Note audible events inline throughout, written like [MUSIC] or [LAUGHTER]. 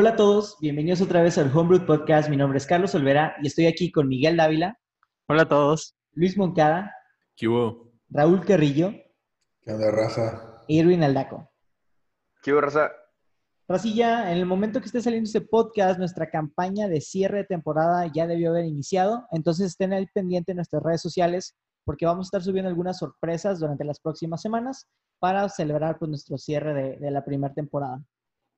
Hola a todos, bienvenidos otra vez al Homebrew Podcast. Mi nombre es Carlos Olvera y estoy aquí con Miguel Dávila. Hola a todos. Luis Moncada. ¿Qué hubo? Raúl Carrillo. ¿Qué onda, raza? E Irwin Aldaco. ¿Qué hubo, raza? Racilla, en el momento que esté saliendo este podcast, nuestra campaña de cierre de temporada ya debió haber iniciado. Entonces estén ahí pendiente en nuestras redes sociales porque vamos a estar subiendo algunas sorpresas durante las próximas semanas para celebrar pues, nuestro cierre de, de la primera temporada.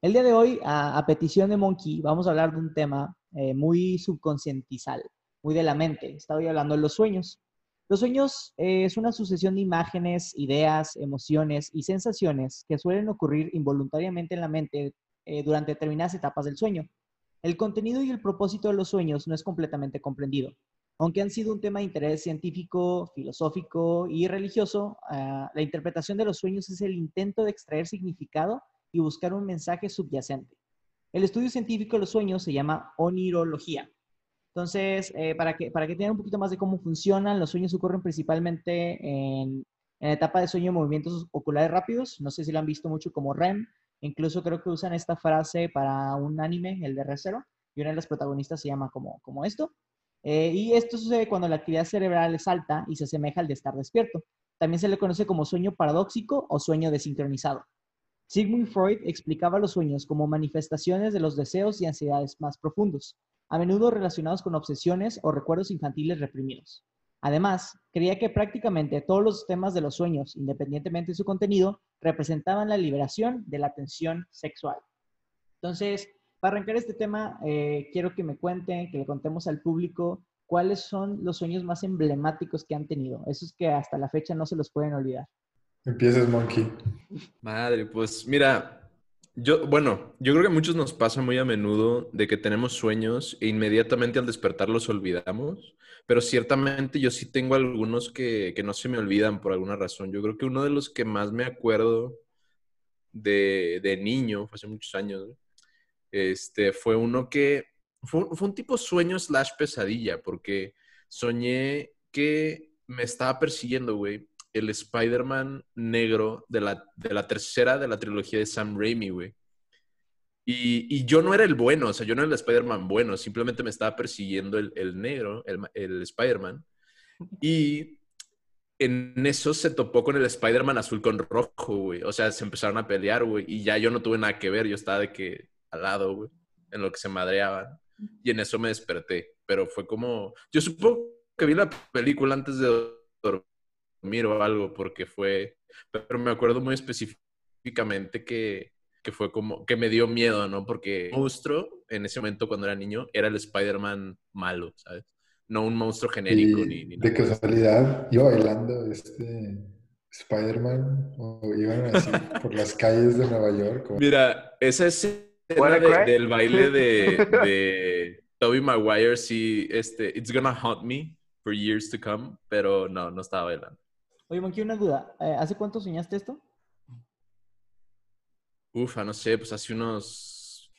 El día de hoy, a, petición de Monkey, vamos a hablar de un tema eh, muy subconscientizal, muy de la mente. Estaba hablando de los sueños. Los sueños eh, es una sucesión de imágenes, ideas, emociones y sensaciones que suelen ocurrir involuntariamente en la mente eh, durante determinadas etapas del sueño. El contenido y el propósito de los sueños no es completamente comprendido. Aunque han sido un tema de interés científico, filosófico y religioso, uh, la interpretación de los sueños es el intento de extraer significado y buscar un mensaje subyacente. El estudio científico de los sueños se llama onirología. Entonces, eh, para, que, para que tengan un poquito más de cómo funcionan, los sueños ocurren principalmente en, en etapa de sueño movimientos oculares rápidos. No sé si lo han visto mucho como REM. Incluso creo que usan esta frase para un anime, el de Re:Zero, y una de las protagonistas se llama como, como esto. Eh, y esto sucede cuando la actividad cerebral es alta y se asemeja al de estar despierto. También se le conoce como sueño paradójico o sueño desincronizado. Sigmund Freud explicaba los sueños como manifestaciones de los deseos y ansiedades más profundos, a menudo relacionados con obsesiones o recuerdos infantiles reprimidos. Además, creía que prácticamente todos los temas de los sueños, independientemente de su contenido, representaban la liberación de la tensión sexual. Entonces, para arrancar este tema, eh, quiero que me cuenten, que le contemos al público cuáles son los sueños más emblemáticos que han tenido, esos que hasta la fecha no se los pueden olvidar. Empiezas, Monkey. Madre, pues mira, yo, bueno, yo creo que a muchos nos pasa muy a menudo de que tenemos sueños e inmediatamente al despertar los olvidamos, pero ciertamente yo sí tengo algunos que, que no se me olvidan por alguna razón. Yo creo que uno de los que más me acuerdo de, de niño, hace muchos años, este, fue uno que fue, fue un tipo sueño slash pesadilla, porque soñé que me estaba persiguiendo, güey el Spider-Man negro de la, de la tercera de la trilogía de Sam Raimi, güey. Y, y, yo no era el bueno, o sea, yo no era el Spider-Man bueno, simplemente me estaba persiguiendo el, el negro, el, el Spider-Man. Y en eso se topó con el Spider-Man azul con rojo, güey. O sea, se empezaron a pelear, güey. Y ya yo no tuve nada que ver, yo estaba de que al lado, güey, en lo que se madreaban. Y en eso me desperté. Pero fue como, yo supongo que vi la película antes de dormir o algo porque fue, pero me acuerdo muy específicamente que, que fue como, que me dio miedo, ¿no? Porque el monstruo en ese momento cuando era niño era el Spider-Man malo, ¿sabes? No un monstruo genérico Y ni, ni de nada. casualidad, iba bailando este Spider-Man o iban así por las calles de Nueva York. o- Mira, esa escena ¿Wanna de- del baile de, [LAUGHS] de Tobey Maguire, sí, este, It's gonna haunt me for years to come, pero no, no estaba bailando. Oye, Monkey, una duda. Eh, ¿Hace cuánto soñaste esto? Ufa, no sé, pues hace unos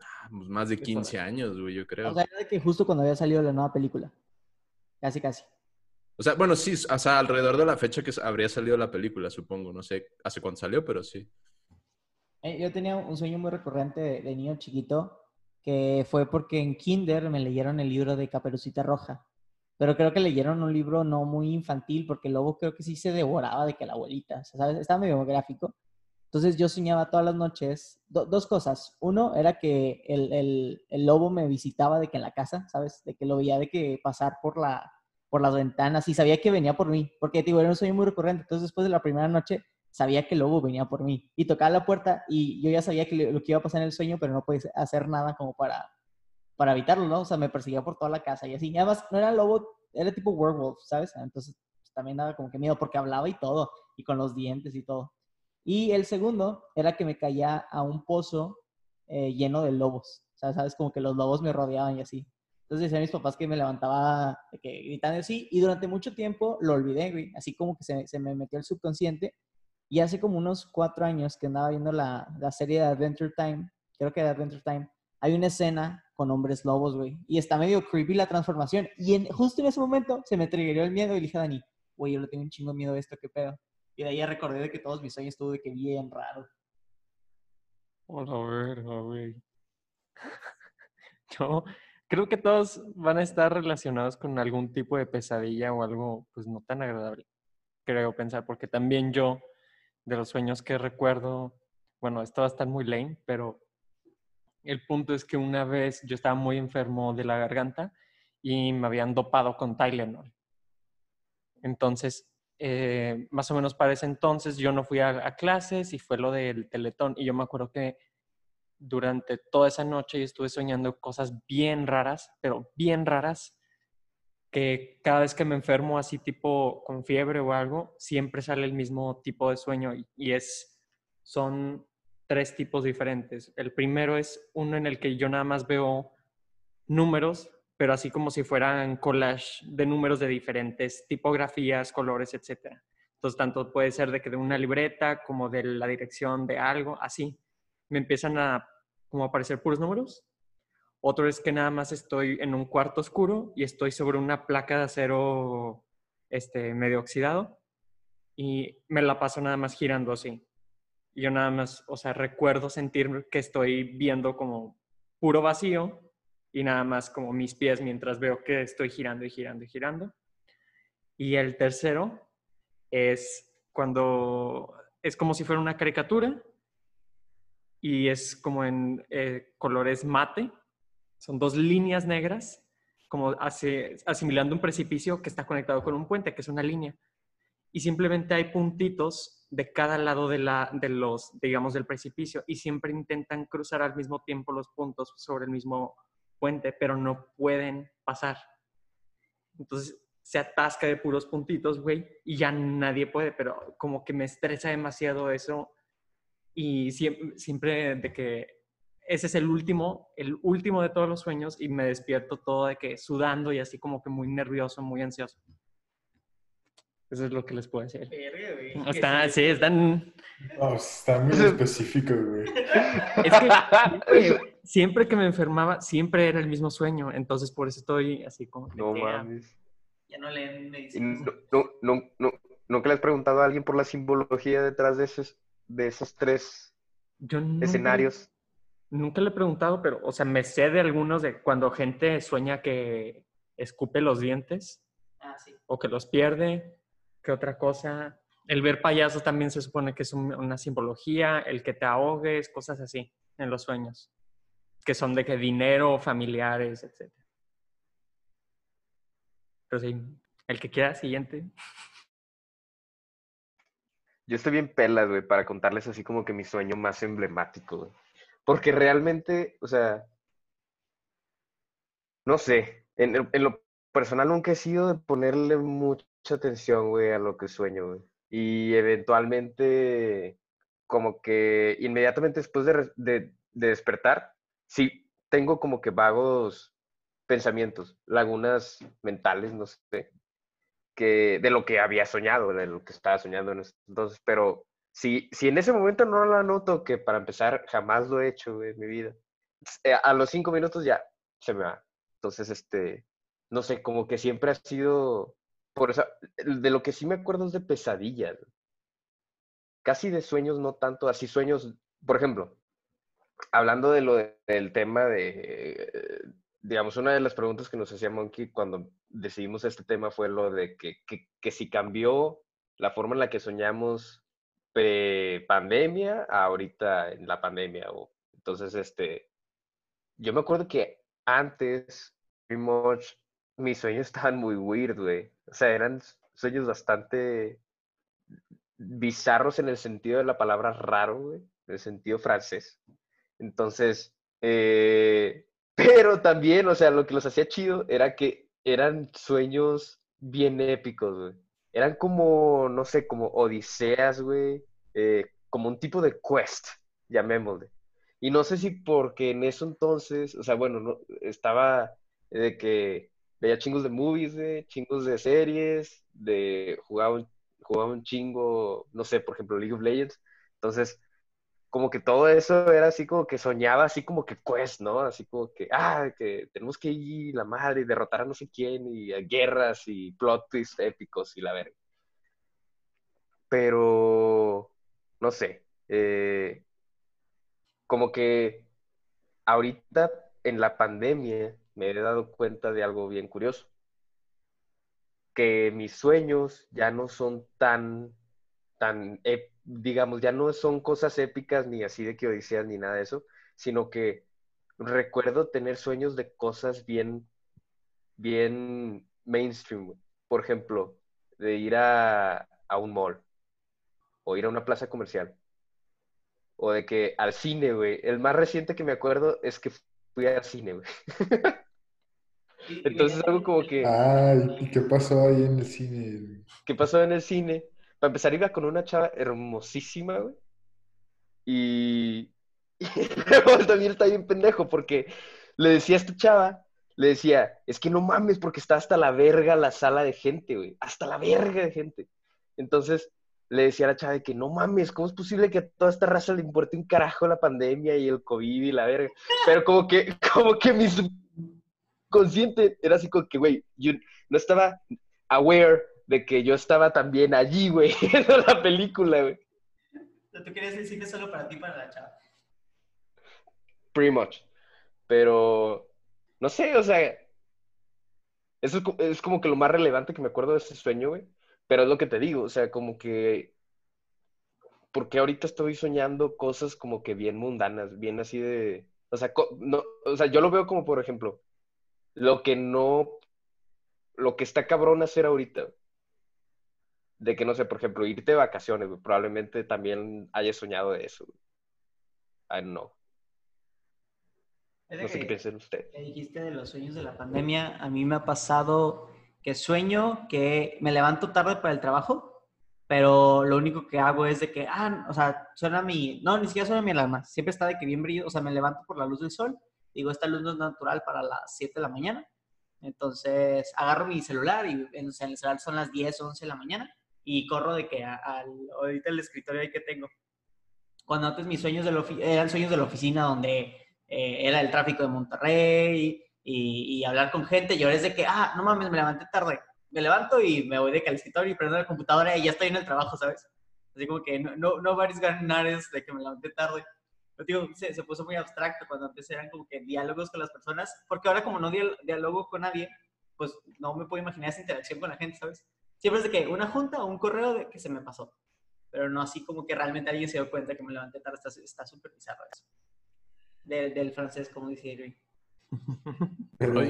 ah, pues más de 15 años, güey, yo creo. O sea, era de que justo cuando había salido la nueva película. Casi, casi. O sea, bueno, sí, o sea, alrededor de la fecha que habría salido la película, supongo. No sé hace cuándo salió, pero sí. Eh, yo tenía un sueño muy recurrente de, de, niño chiquito, que fue porque en Kinder me leyeron el libro de Caperucita Roja. Pero creo que leyeron un libro no muy infantil, porque el lobo creo que sí se devoraba de que la abuelita, o sea, ¿sabes? Estaba medio gráfico. Entonces yo soñaba todas las noches do, dos cosas. Uno era que el, el, el, lobo me visitaba de que en la casa, ¿sabes? De que lo veía de que pasar por, la, por las ventanas y sabía que venía por mí, porque digo, era un sueño muy recurrente. Entonces después de la primera noche sabía que el lobo venía por mí y tocaba la puerta y yo ya sabía que lo que iba a pasar en el sueño, pero no podía hacer nada como para, para evitarlo, ¿no? O sea, me perseguía por toda la casa y así. Y además, no era lobo, era tipo werewolf, ¿sabes? Entonces pues, también daba como que miedo porque hablaba y todo, y con los dientes y todo. Y el segundo era que me caía a un pozo eh, lleno de lobos. O sea, ¿sabes? Como que los lobos me rodeaban y así. Entonces decían mis papás que me levantaba que, gritando así. Y durante mucho tiempo lo olvidé, güey. Así como que se, se me metió el subconsciente. Y hace como unos cuatro años que andaba viendo la, la serie de Adventure Time, creo que de Adventure Time, hay una escena con hombres lobos, güey. Y está medio creepy la transformación. Y justo en ese momento se me triggerió el miedo y dije a Dani, güey, yo le tengo un chingo miedo a esto, qué pedo. Y de ahí recordé de que todos mis sueños estuvo de que bien raro. Hola, verga, güey. [LAUGHS] Yo creo que todos van a estar relacionados con algún tipo de pesadilla o algo pues no tan agradable, creo pensar, porque también yo de los sueños que recuerdo, bueno, esto va a estar muy lame, pero el punto es que una vez yo estaba muy enfermo de la garganta y me habían dopado con Tylenol. Entonces, eh, más o menos para ese entonces yo no fui a, clases y fue lo del teletón. Y yo me acuerdo que durante toda esa noche yo estuve soñando cosas bien raras, pero bien raras, que cada vez que me enfermo así tipo con fiebre o algo, siempre sale el mismo tipo de sueño y es, son tres tipos diferentes. El primero es uno en el que yo nada más veo números, pero así como si fueran collage de números de diferentes tipografías, colores, etc. Entonces, tanto puede ser de que de una libreta como de la dirección de algo, así. Me empiezan a como aparecer puros números otro es que nada más estoy en un cuarto oscuro y estoy sobre una placa de acero este, medio oxidado y me la paso nada más girando así. Yo nada más, o sea, recuerdo sentir que estoy viendo como puro vacío y nada más como mis pies mientras veo que estoy girando y girando y girando. Y el tercero es cuando es como si fuera una caricatura y es como en eh, colores mate son dos líneas negras, como hace, asimilando un precipicio que está conectado con un puente, que es una línea. Y simplemente hay puntitos de cada lado de, la, de los, digamos, del precipicio y siempre intentan cruzar al mismo tiempo los puntos sobre el mismo puente, pero no pueden pasar. Entonces se atasca de puros puntitos, güey, y ya nadie puede, pero como que me estresa demasiado eso y siempre, siempre de que ese es el último, el último de todos los sueños y me despierto todo de que sudando y así como que muy nervioso, muy ansioso. Eso es lo que les puedo decir. Está, sí, están... está muy específico, güey. Es que [LAUGHS] siempre, que me enfermaba, siempre era el mismo sueño. Entonces, por eso estoy así como... No mames. Ya no leen medicina. No, no, no, ¿Nunca le has preguntado a alguien por la simbología detrás de esos, de esos tres escenarios? Nunca le he preguntado, pero, o sea, me sé de algunos de cuando gente sueña que escupe los dientes. Ah, sí. O que los pierde. ¿Qué otra cosa? El ver payasos también se supone que es una simbología. El que te ahogues, cosas así en los sueños. Que son de que dinero, familiares, etc. Pero sí, el que quiera, siguiente. Yo estoy bien pelas, güey, para contarles así como que mi sueño más emblemático, güey. Porque realmente, o sea, no sé, en, lo personal nunca he sido de ponerle mucha atención, güey, a lo que sueño. Y eventualmente, como que inmediatamente después de, de, despertar, sí tengo como que vagos pensamientos, lagunas mentales, no sé, que de lo que había soñado, de lo que estaba soñando entonces, pero si, si en ese momento no lo anoto, que para empezar jamás lo he hecho en mi vida, eh, a los cinco minutos ya se me va. Entonces, este, no sé, como que siempre ha sido, por eso, de lo que sí me acuerdo es de pesadillas. Casi de sueños, no tanto, así sueños, por ejemplo, hablando de lo del tema de, digamos, una de las preguntas que nos hacía Monkey cuando decidimos este tema fue lo de que, que, si cambió la forma en la que soñamos pre-pandemia ahorita en la pandemia. O, entonces, este, yo me acuerdo que antes, mis sueños estaban muy weird, güey. O sea, eran sueños bastante bizarros en el sentido de la palabra raro, güey, en el sentido francés. Entonces, eh, [LAUGHS] pero también, o sea, lo que los hacía chido era que eran sueños bien épicos, güey eran como, no sé, como odiseas, güey, eh, como un tipo de quest, llamémosle. Y no sé si porque en eso entonces, o sea, bueno, no, estaba de que veía chingos de movies, de chingos de series, de jugaba un, jugaba un chingo, no sé, por ejemplo, League of Legends. Entonces, como que todo eso era así como que soñaba así como que quest, ¿no? Así como que, ah, que tenemos que ir la madre y derrotar a no sé quién y guerras y plot twists épicos y la verga. Pero, no sé, eh, como que ahorita en la pandemia me he dado cuenta de algo bien curioso. Que mis sueños ya no son tan, tan, digamos, ya no son cosas épicas ni así de que odiseas ni nada de eso, sino que recuerdo tener sueños de cosas bien, bien mainstream. Por ejemplo, de ir a, a un mall o ir a una plaza comercial o de que al cine, güey. El más reciente que me acuerdo es que fui al cine, güey. [LAUGHS] Entonces algo como que, Ay, ¿y qué pasó ahí en el cine? ¿qué pasó en el cine? Para empezar iba con una chava hermosísima, güey. Y, [LAUGHS] también está bien pendejo porque le decía a esta chava, le decía, es que no mames porque está hasta la verga la sala de gente, güey. Hasta la verga de gente. Entonces le decía a la chava de que no mames, ¿cómo es posible que a toda esta raza le importe un carajo la pandemia y el COVID y la verga? Pero como que, [LAUGHS] como que mi subconsciente era así como que, güey, yo no estaba aware de que yo estaba también allí, güey, [LAUGHS] viendo la película, güey. Tú querías el cine solo para ti, para la chava. Pretty much. Pero, no sé, o sea, eso es, es como que lo más relevante que me acuerdo de ese sueño, güey. Pero es lo que te digo, o sea, como que, porque ahorita estoy soñando cosas como que bien mundanas, bien así de, o sea, no, o sea, yo lo veo como, por ejemplo, lo que no, lo que está cabrón hacer ahorita, de que, no sé, por ejemplo, irte de vacaciones, güey, probablemente también hayas soñado de eso, güey. I don't know. No sé qué piensan ustedes. dijiste de los sueños de la pandemia, a mí me ha pasado que sueño que me levanto tarde para el trabajo, pero lo único que hago es de que, ah, o sea, suena mi, no, ni siquiera suena mi alarma, siempre está de que bien brillo, o sea, me levanto por la luz del sol, digo, esta luz no es natural para las 7 de la mañana, entonces agarro mi celular y en, en el celular son las 10, 11 de la mañana y corro de que a- al, ahorita el escritorio ahí que tengo. Cuando antes mis sueños de la ofi- eran sueños de la oficina donde eh, era el tráfico de Monterrey y, y hablar con gente. Y ahora es de que, ah, no mames, me levanté tarde. Me levanto y me voy de escritorio y prendo la computadora y ya estoy en el trabajo, ¿sabes? Así como que no, no, no varios ganares de que me levanté tarde. Pero digo, se, se puso muy abstracto cuando antes eran como que diálogos con las personas, porque ahora como no dial- diálogo con nadie, pues no me puedo imaginar esa interacción con la gente, ¿sabes? Siempre es de que una junta o un correo de que se me pasó, pero no así como que realmente alguien se dio cuenta que me levanté tarde, está está súper bizarro eso. Del, del francés, como dice Irving. Pero,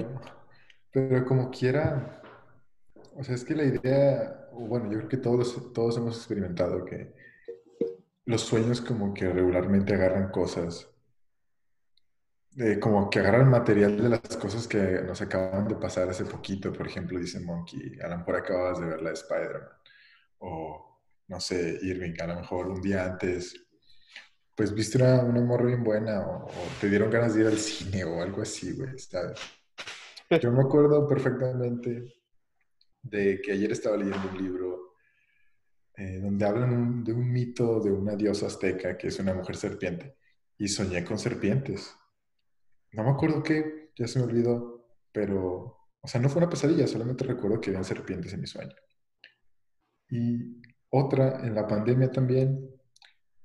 pero como quiera, o sea, es que la idea, bueno, yo creo que todos, todos hemos experimentado que los sueños como que regularmente agarran cosas, eh, como que agarran material de las cosas que nos acaban de pasar hace poquito, por ejemplo, dice Monkey, a lo mejor acababas de ver la de Spider-Man, o no sé, Irving, a lo mejor un día antes, pues viste una, una morra bien buena, o, o te dieron ganas de ir al cine o algo así, güey, ¿sabes? [LAUGHS] Yo me acuerdo perfectamente de que ayer estaba leyendo un libro eh, donde hablan un- de un mito de una diosa azteca que es una mujer serpiente y soñé con serpientes. No me acuerdo qué, ya se me olvidó, pero, o sea, no fue una pesadilla, solamente recuerdo que habían serpientes en mi sueño. Y otra, en la pandemia también,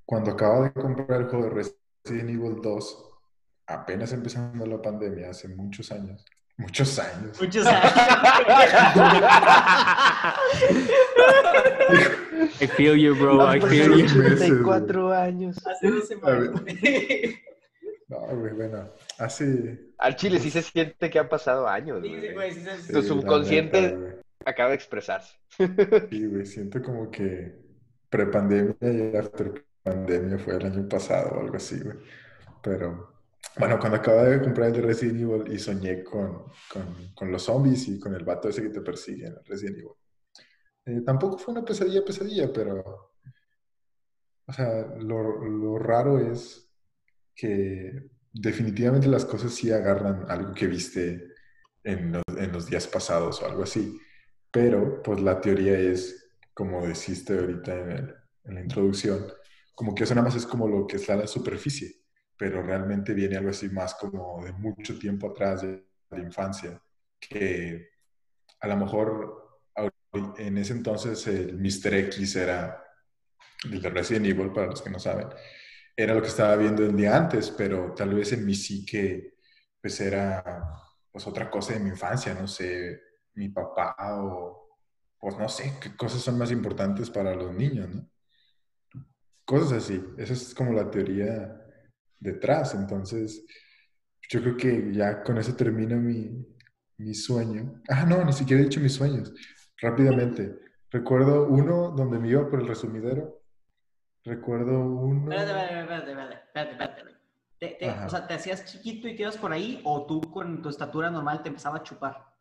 cuando acababa de comprar el juego de Resident Evil 2, apenas empezando la pandemia, hace muchos años, muchos años, Muchos años. I feel you, bro. I feel you. Hace meses, 84 años. Hace dos semanas. [LAUGHS] No, güey, bueno, hace... Al chile sí se siente que han pasado años, Sí, sí, güey. güey, sí, sí. Tu subconsciente- neta, güey. Acaba de expresarse. Sí, güey, siento como que prepandemia y after pandemia fue el año pasado o algo así, güey. Pero, bueno, cuando acababa de comprar el de Resident Evil y soñé con, con, con los zombies y con el vato ese que te persigue en el Resident Evil. Eh, tampoco fue una pesadilla, pesadilla, pero, o sea, lo, lo raro es que definitivamente las cosas sí agarran algo que viste en los, en los días pasados o algo así. Pero, pues la teoría es, como deciste ahorita en, el- en la introducción, como que eso nada más es como lo que está en la superficie, pero realmente viene algo así más como de mucho tiempo atrás, de la infancia, que a lo mejor en ese entonces el Mr. X era el de Resident Evil, para los que no saben, era lo que estaba viendo el día antes, pero tal vez en mi psique, pues era pues otra cosa de mi infancia, no sé, mi papá o, pues no sé, qué cosas son más importantes para los niños, ¿no? Cosas así, esa es como la teoría detrás, entonces yo creo que ya con eso termina mi, mi sueño. Ah, no, ni siquiera he dicho mis sueños. Rápidamente. Recuerdo uno donde me iba por el resumidero. Recuerdo uno. Espérate, espérate, espérate, espérate. Te- te- o sea, ¿te hacías chiquito y te ibas por ahí o tú con tu estatura normal te empezaba a chupar?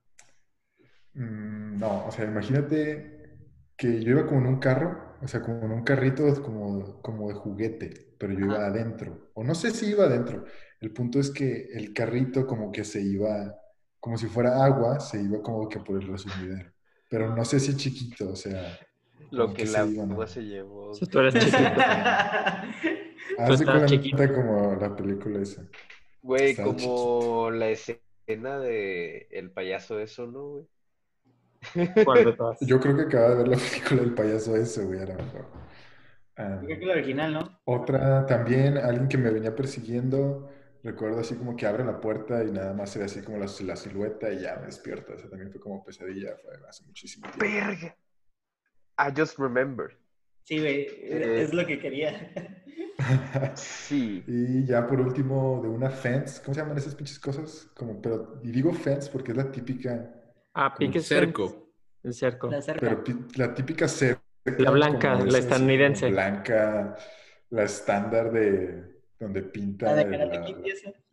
Mm, no, o sea, imagínate que yo iba como en un carro, o sea, como en un carrito como, como de juguete, pero yo iba adentro. O no sé si iba adentro. El punto es que el carrito como que se iba, como si fuera agua, se iba como que por el resumidero. Pero no sé si chiquito, o sea, Lo que que la se agua se llevó. Si tú eres chiquito. [LAUGHS] cuenta chiquito. como la película esa. Güey, como la escena de el payaso eso, ¿no, güey? ¿Cuál de todas? Yo creo que acaba de ver la película del payaso ese, güey, a lo mejor. Yo creo que la original, ¿no? Otra también, alguien que me venía persiguiendo, recuerdo así como que abre la puerta y nada más se ve así como la, la silueta y ya me despierto. Eso también fue como pesadilla, fue hace muchísimo tiempo. Verga. I just remembered. Sí, güey, Eh. es lo que quería. Sí. [LAUGHS] Y ya por último, de una fence, ¿cómo se llaman esas pinches cosas? Como, pero, y digo fence porque es la típica, Ah, pique Cerco. El cerco. La cerca. pero la típica cerca. La blanca, la estadounidense. Blanca, la estándar de donde pinta La de la-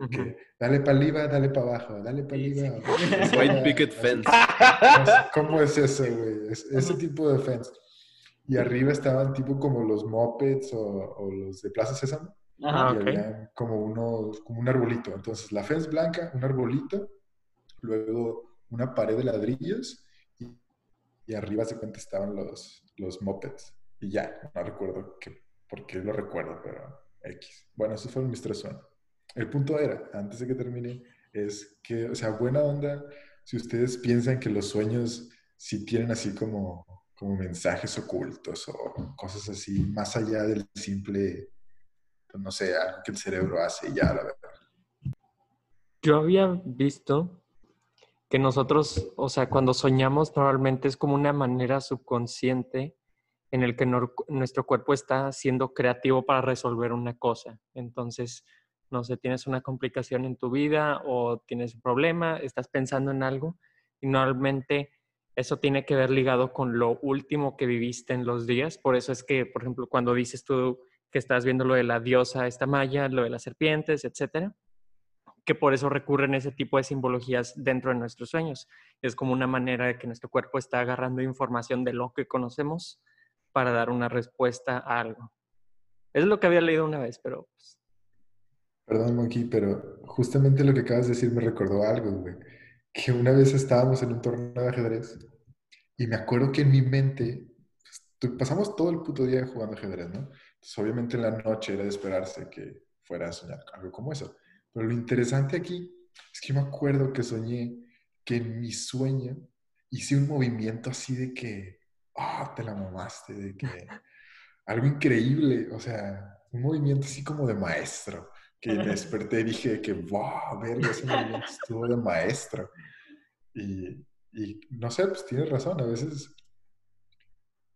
que dale para arriba, dale para abajo, dale para Sí, arriba. sí. White picket fence. [LAUGHS] ¿Cómo es eso, güey? Es- ese tipo de fence. Y arriba estaban tipo como los mopeds o, o los de Plaza Sésamo. Ajá. Ah, y ok. había como, unos, como un arbolito. Entonces, la fence blanca, un arbolito, luego una pared de ladrillos y, y arriba se cuenta estaban los, los mopeds. Y ya, no recuerdo qué, por qué lo recuerdo, pero X. Bueno, esos fueron mis tres. El punto era, antes de que termine, es que, o sea, buena onda, si ustedes piensan que los sueños sí tienen así como, como mensajes ocultos o cosas así, más allá del simple, no sé, algo que el cerebro hace y ya, la verdad. Yo había visto que nosotros, o sea, cuando soñamos normalmente es como una manera subconsciente en el que nuestro cuerpo está siendo creativo para resolver una cosa. Entonces, no sé, tienes una complicación en tu vida o tienes un problema, estás pensando en algo y normalmente eso tiene que ver ligado con lo último que viviste en los días. Por eso es que, por ejemplo, cuando dices tú que estás viendo lo de la diosa esta maya, lo de las serpientes, etcétera, que por eso recurren ese tipo de simbologías dentro de nuestros sueños. Es como una manera de que nuestro cuerpo está agarrando información de lo que conocemos para dar una respuesta a algo. Es lo que había leído una vez, pero pues, Perdón, Monkey, pero justamente lo que acabas de decir me recordó algo, güey. Que una vez estábamos en un torneo de ajedrez y me acuerdo que en mi mente pues, pasamos todo el puto día jugando ajedrez, ¿no? Obviamente en la noche era de esperarse que fuera a soñar algo como eso. Pero lo interesante aquí es que yo me acuerdo que soñé que en mi sueño hice un movimiento así de que, ah, te la mamaste, de que [LAUGHS] algo increíble, o sea, un movimiento así como de maestro que me [LAUGHS] desperté y dije que, wow, verga, ese movimiento estuvo de maestro. Y, y no sé, pues tienes razón, a veces,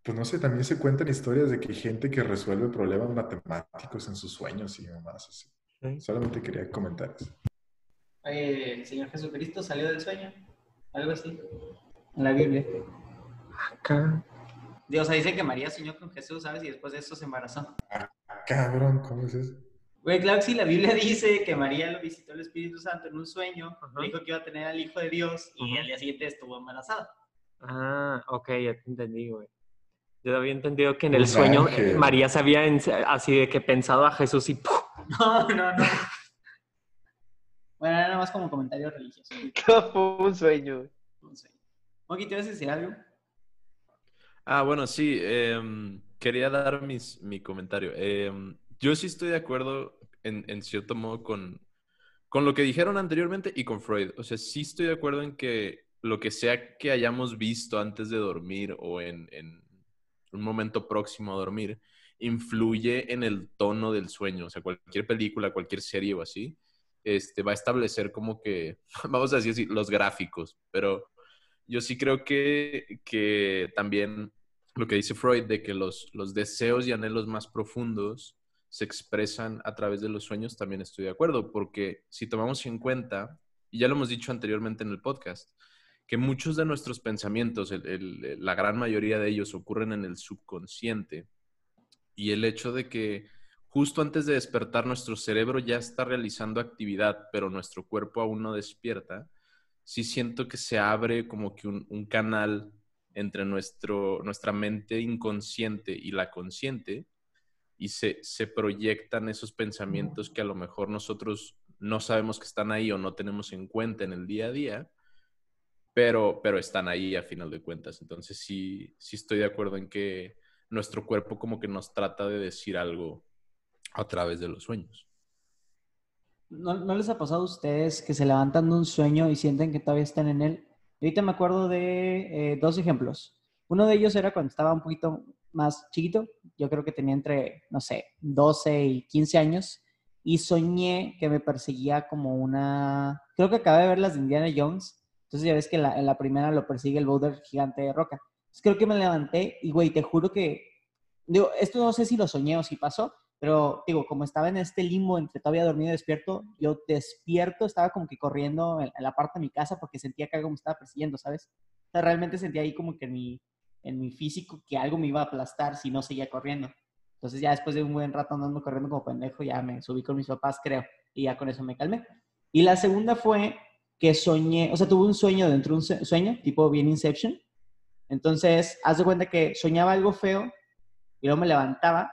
pues no sé, también se cuentan historias de que hay gente que resuelve problemas matemáticos en sus sueños y demás así. Sí. Solamente quería comentar eso. Oye, el Señor Jesucristo salió del sueño. Algo así. En la Biblia. acá. Dios, ahí dice que María soñó con Jesús, ¿sabes? Y después de eso se embarazó. Ah, cabrón, ¿cómo es eso? Güey, claro que sí, la Biblia dice que María lo visitó el Espíritu Santo en un sueño, le dijo que iba a tener al Hijo de Dios y Ajá. al día siguiente estuvo embarazada. Ah, ok, ya te entendí, güey. Yo había entendido que en el sueño ángel. eh, María se había así de que pensado a Jesús y ¡puf! [LAUGHS] No, no, no. Bueno, era nada más como comentario religioso. [LAUGHS] Fue un sueño. Un sueño. Moki, ¿te vas a decir algo? Ah, bueno, sí. em, quería dar mis, mi comentario. Em, yo sí estoy de acuerdo en, en cierto modo con, con lo que dijeron anteriormente y con Freud. O sea, sí estoy de acuerdo en que lo que sea que hayamos visto antes de dormir o en, en un momento próximo a dormir influye en el tono del sueño. O sea, cualquier película, cualquier serie o así, este, va a establecer como que, [LAUGHS] vamos a decir así, los gráficos. Pero yo sí creo que, que también lo que dice Freud de que los, los deseos y anhelos más profundos se expresan a través de los sueños, también estoy de acuerdo, porque si tomamos en cuenta, y ya lo hemos dicho anteriormente en el podcast, que muchos de nuestros pensamientos, la gran mayoría de ellos ocurren en el subconsciente, y el hecho de que justo antes de despertar nuestro cerebro ya está realizando actividad, pero nuestro cuerpo aún no despierta, sí siento que se abre como que un, canal entre nuestro, nuestra mente inconsciente y la consciente y se, se proyectan esos pensamientos que a lo mejor nosotros no sabemos que están ahí o no tenemos en cuenta en el día a día, pero, pero están ahí a final de cuentas. Entonces sí, sí estoy de acuerdo en que nuestro cuerpo como que nos trata de decir algo a través de los sueños. ¿No, ¿No, les ha pasado a ustedes que se levantan de un sueño y sienten que todavía están en él? Ahorita me acuerdo de eh, dos ejemplos. Uno de ellos era cuando estaba un poquito más chiquito, yo creo que tenía entre, no sé, 12 y 15 años, y soñé que me perseguía como una... Creo que acabé de ver las de Indiana Jones, entonces ya ves que la, en la primera lo persigue el boulder gigante de roca. Entonces creo que me levanté y, güey, te juro que... Digo, esto no sé si lo soñé o si pasó, pero digo, como estaba en este limbo entre todavía dormido y despierto, yo despierto, estaba como que corriendo en, la parte de mi casa porque sentía que algo me estaba persiguiendo, ¿sabes? O sea, realmente sentía ahí como que en mi, en mi físico que algo me iba a aplastar si no seguía corriendo. Entonces ya después de un buen rato andando corriendo como pendejo, ya me subí con mis papás, creo, y ya con eso me calmé. Y la segunda fue que soñé, o sea, tuve un sueño dentro de un sueño, tipo bien Inception. Entonces, haz de cuenta que soñaba algo feo y luego me levantaba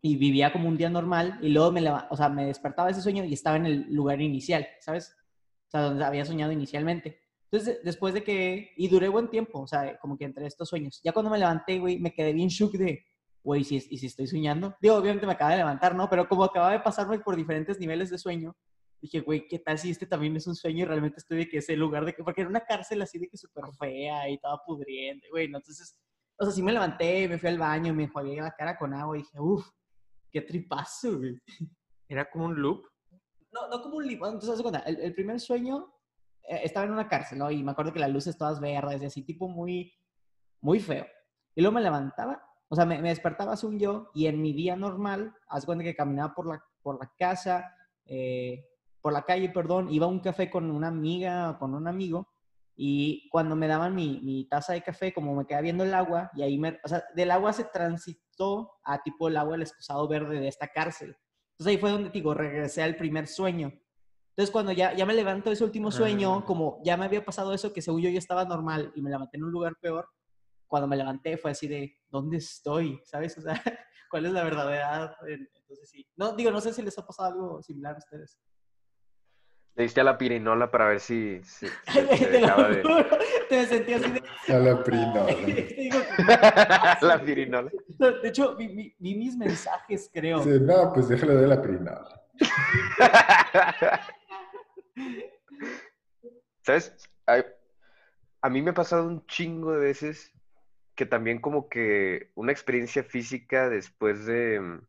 y vivía como un día normal y luego me, o sea, me despertaba ese sueño y estaba en el lugar inicial, ¿sabes? O sea, donde había soñado inicialmente. Entonces, después de que, y duré buen tiempo, o sea, como que entre estos sueños, ya cuando me levanté, güey, me quedé bien shook de, güey, ¿y si estoy soñando? Digo, obviamente me acaba de levantar, ¿no? Pero como acababa de pasarme por diferentes niveles de sueño, dije, güey, ¿qué tal si este también es un sueño y realmente estoy de que ese lugar de que, porque era una cárcel así de que súper fea y estaba pudriente, güey, ¿no? Entonces, o sea, sí me levanté, me fui al baño, me enjuagué la cara con agua y dije, uff, Qué tripazo, güey. ¿Era como un loop? No, no como un loop. Entonces, cuenta, el, el, primer sueño eh, estaba en una cárcel, ¿no? Y me acuerdo que las luces todas verdes y así, tipo muy, muy feo. Y luego me levantaba, o sea, me, me despertaba según yo, y en mi día normal, haz cuenta que caminaba por la, por la casa, eh, por la calle, perdón, iba a un café con una amiga o con un amigo, y cuando me daban mi, mi, taza de café, como me quedaba viendo el agua, y ahí me, o sea, del agua se transitó a tipo el agua del excusado verde de esta cárcel. Entonces ahí fue donde, digo, regresé al primer sueño. Entonces cuando ya, ya me levanto de ese último sueño, ah. como ya me había pasado eso, que según yo ya estaba normal y me levanté en un lugar peor, cuando me levanté fue así de, ¿dónde estoy? ¿Sabes? O sea, [LAUGHS] ¿cuál es la verdad? Entonces sí. No, digo, no sé si les ha pasado algo similar a ustedes. Le diste a la pirinola para ver si, si, [LAUGHS] te, lo de... te sentí así de... A la pirinola. [LAUGHS] [LAUGHS] la pirinola. De hecho, vi, vi, vi, mis mensajes, creo. Sí, no, pues déjalo de la pirinola. ¿Sabes? A, a mí me ha pasado un chingo de veces que también como que una experiencia física después de,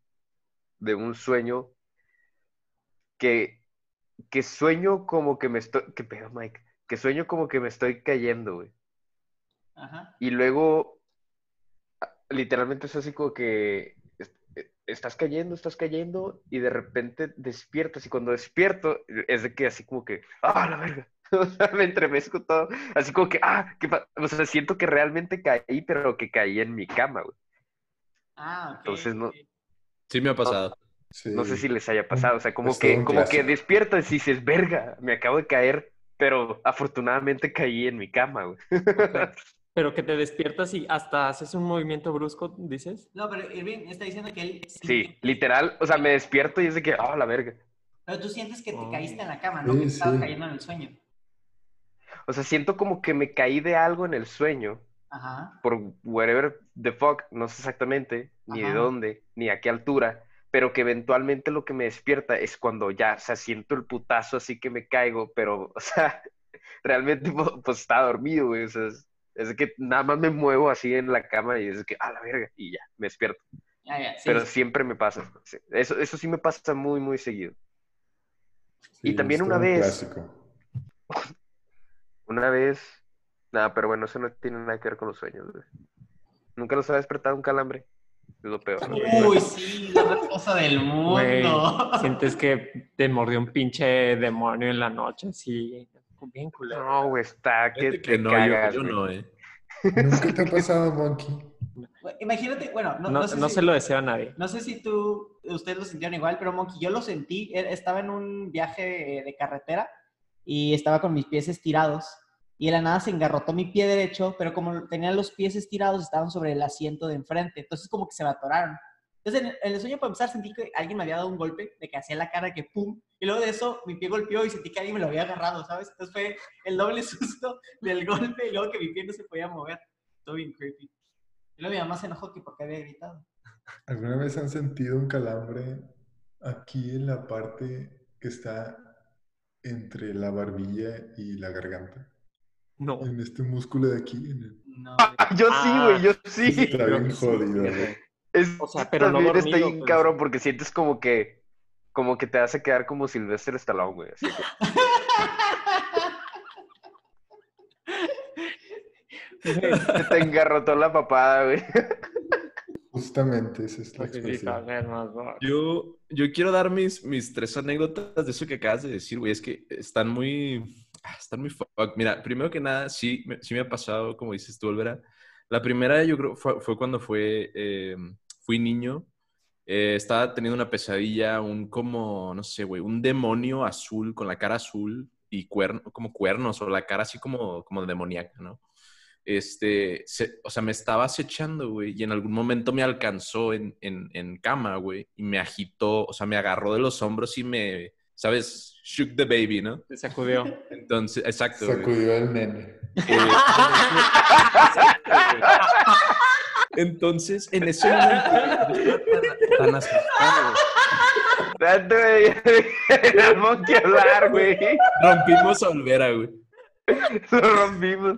de un sueño que que sueño como que me estoy. ¿Qué pedo, Mike? Que sueño como que me estoy cayendo, güey. Ajá. Y luego, literalmente es así como que e, estás cayendo, estás cayendo, y de repente despiertas. Y cuando despierto, es de que así como que, ¡ah, la verga! [LAUGHS] O sea, me entremezco todo. Así como que, ¡ah! ¿qué o sea, siento que realmente caí, pero que caí en mi cama, güey. Ah, ok. Entonces, no. Sí, me ha pasado. No sé si les haya pasado, o sea, como que, como que despiertas y dices, verga, me acabo de caer, pero afortunadamente caí en mi cama, güey. [LAUGHS] Pero que te despiertas y hasta haces un movimiento brusco, dices. No, pero Irving está diciendo que él... Sí, literal, o sea, me despierto y es de que, ah, la verga. Pero tú sientes que te caíste en la cama, ¿no? que estabas cayendo en el sueño. O sea, siento como que me caí de algo en el sueño. Ajá. Por whatever the fuck, no sé exactamente, ni de dónde, ni a qué altura pero que eventualmente lo que me despierta es cuando ya, o sea, siento el putazo así que me caigo, pero, [LAUGHS] o sea, realmente pues, estaba dormido, güey, o sea, es, que nada más me muevo así en la cama y es que, a la verga, y ya, me despierto. Ya, sí, pero sí. siempre me pasa. Eso, eso sí me pasa muy, muy seguido. Y Sí, también es una un vez- clásico. [LAUGHS] Una vez, nada, pero bueno, eso no tiene nada que ver con los sueños, güey. Nunca los ha despertado un calambre. Es lo peor. Uy, sí, la mejor cosa del mundo. sientes que te mordió un pinche demonio en la noche, así, bien culero. No, güey, está que te que no, yo- cagas, yo, güey. no, ¿eh? ¿Nunca te ha pasado, Monkey? Imagínate, bueno, no, No, no sé no si- se lo deseo a nadie. No sé si tú, ustedes lo sintieron igual, pero Monkey, yo lo sentí. e- Estaba en un viaje de carretera y estaba con mis pies estirados. Y de la nada se engarrotó mi pie derecho, pero como tenía los pies estirados, estaban sobre el asiento de enfrente. Entonces, como que se me atoraron. Entonces, en el, sueño, para empezar, sentí que alguien me había dado un golpe, de que hacía la cara que pum. Y luego de eso, mi pie golpeó y sentí que alguien me lo había agarrado, ¿sabes? Entonces, fue el doble [LAUGHS] susto del golpe y luego que mi pie no se podía mover. Todo bien creepy. Y luego mi mamá se enojó que porque había gritado. ¿Alguna vez han sentido un calambre aquí en la parte que está entre la barbilla y la garganta? No. En este músculo de aquí. en el- No, Yo sí, güey, yo sí. Está bien jodido, güey. Es, O sea, pero no también está bien pues. cabrón porque sientes como que como que te hace quedar como Sylvester Stallone, güey. Así que, [LAUGHS] se te engarrotó la papada, güey. Justamente, esa es la expresión. Yo, yo quiero dar mis, mis tres anécdotas de eso que acabas de decir, güey. Es que están muy. Ah, Están muy fuck. Mira, primero que nada, sí, sí me ha pasado, como dices tú, Olvera. La primera, yo creo, fue, fue cuando fue, eh, fui niño. Eh, estaba teniendo una pesadilla, un como, no sé, güey, un demonio azul con la cara azul y cuerno, como cuernos, o la cara así como, como demoníaca, ¿no? Este, se- o sea, me estaba acechando, güey, y en algún momento me alcanzó en, en, en cama, güey, y me agitó, o sea, me agarró de los hombros y me, ¿sabes? Shook the baby, ¿no? Te sacudió. Entonces, exacto. güey. Sacudió el nene. Eh, Entonces, en ese momento, yo estaba tan, tan asustado, güey. Al monkey hablar, güey. rompimos a Olvera, güey. Lo rompimos.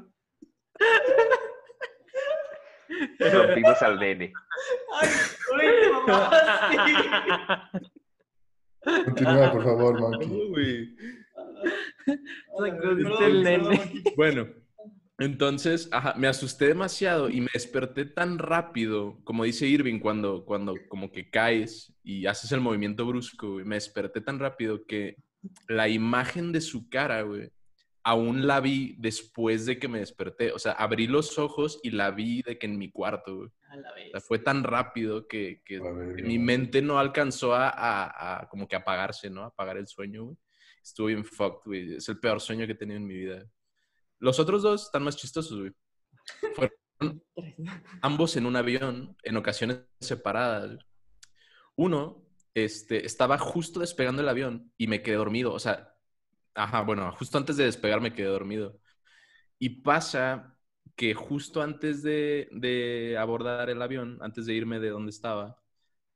Rompimos al nene. Ay, uy, te mamaste. Continúa, por [LAUGHS] favor, Monkey. [LAUGHS] Bueno, entonces, ajá, me asusté demasiado y me desperté tan rápido, como dice Irving, cuando, cuando como que caes y haces el movimiento brusco, güey, me desperté tan rápido que la imagen de su cara, güey, aún la vi después de que me desperté. O sea, abrí los ojos y la vi de que en mi cuarto, güey. A la vez. O sea, fue tan rápido que, que A ver, mi no. mente no alcanzó a, a- a como que apagarse, ¿no? Apagar el sueño, güey. Estuve bien fucked, güey. Es el peor sueño que he tenido en mi vida. Los otros dos están más chistosos, güey. Fueron [LAUGHS] ambos en un avión, en ocasiones separadas. Uno, este, estaba justo despegando el avión y me quedé dormido. O sea, ajá, bueno, justo antes de despegar me quedé dormido. Y pasa que justo antes de, de abordar el avión, antes de irme de donde estaba,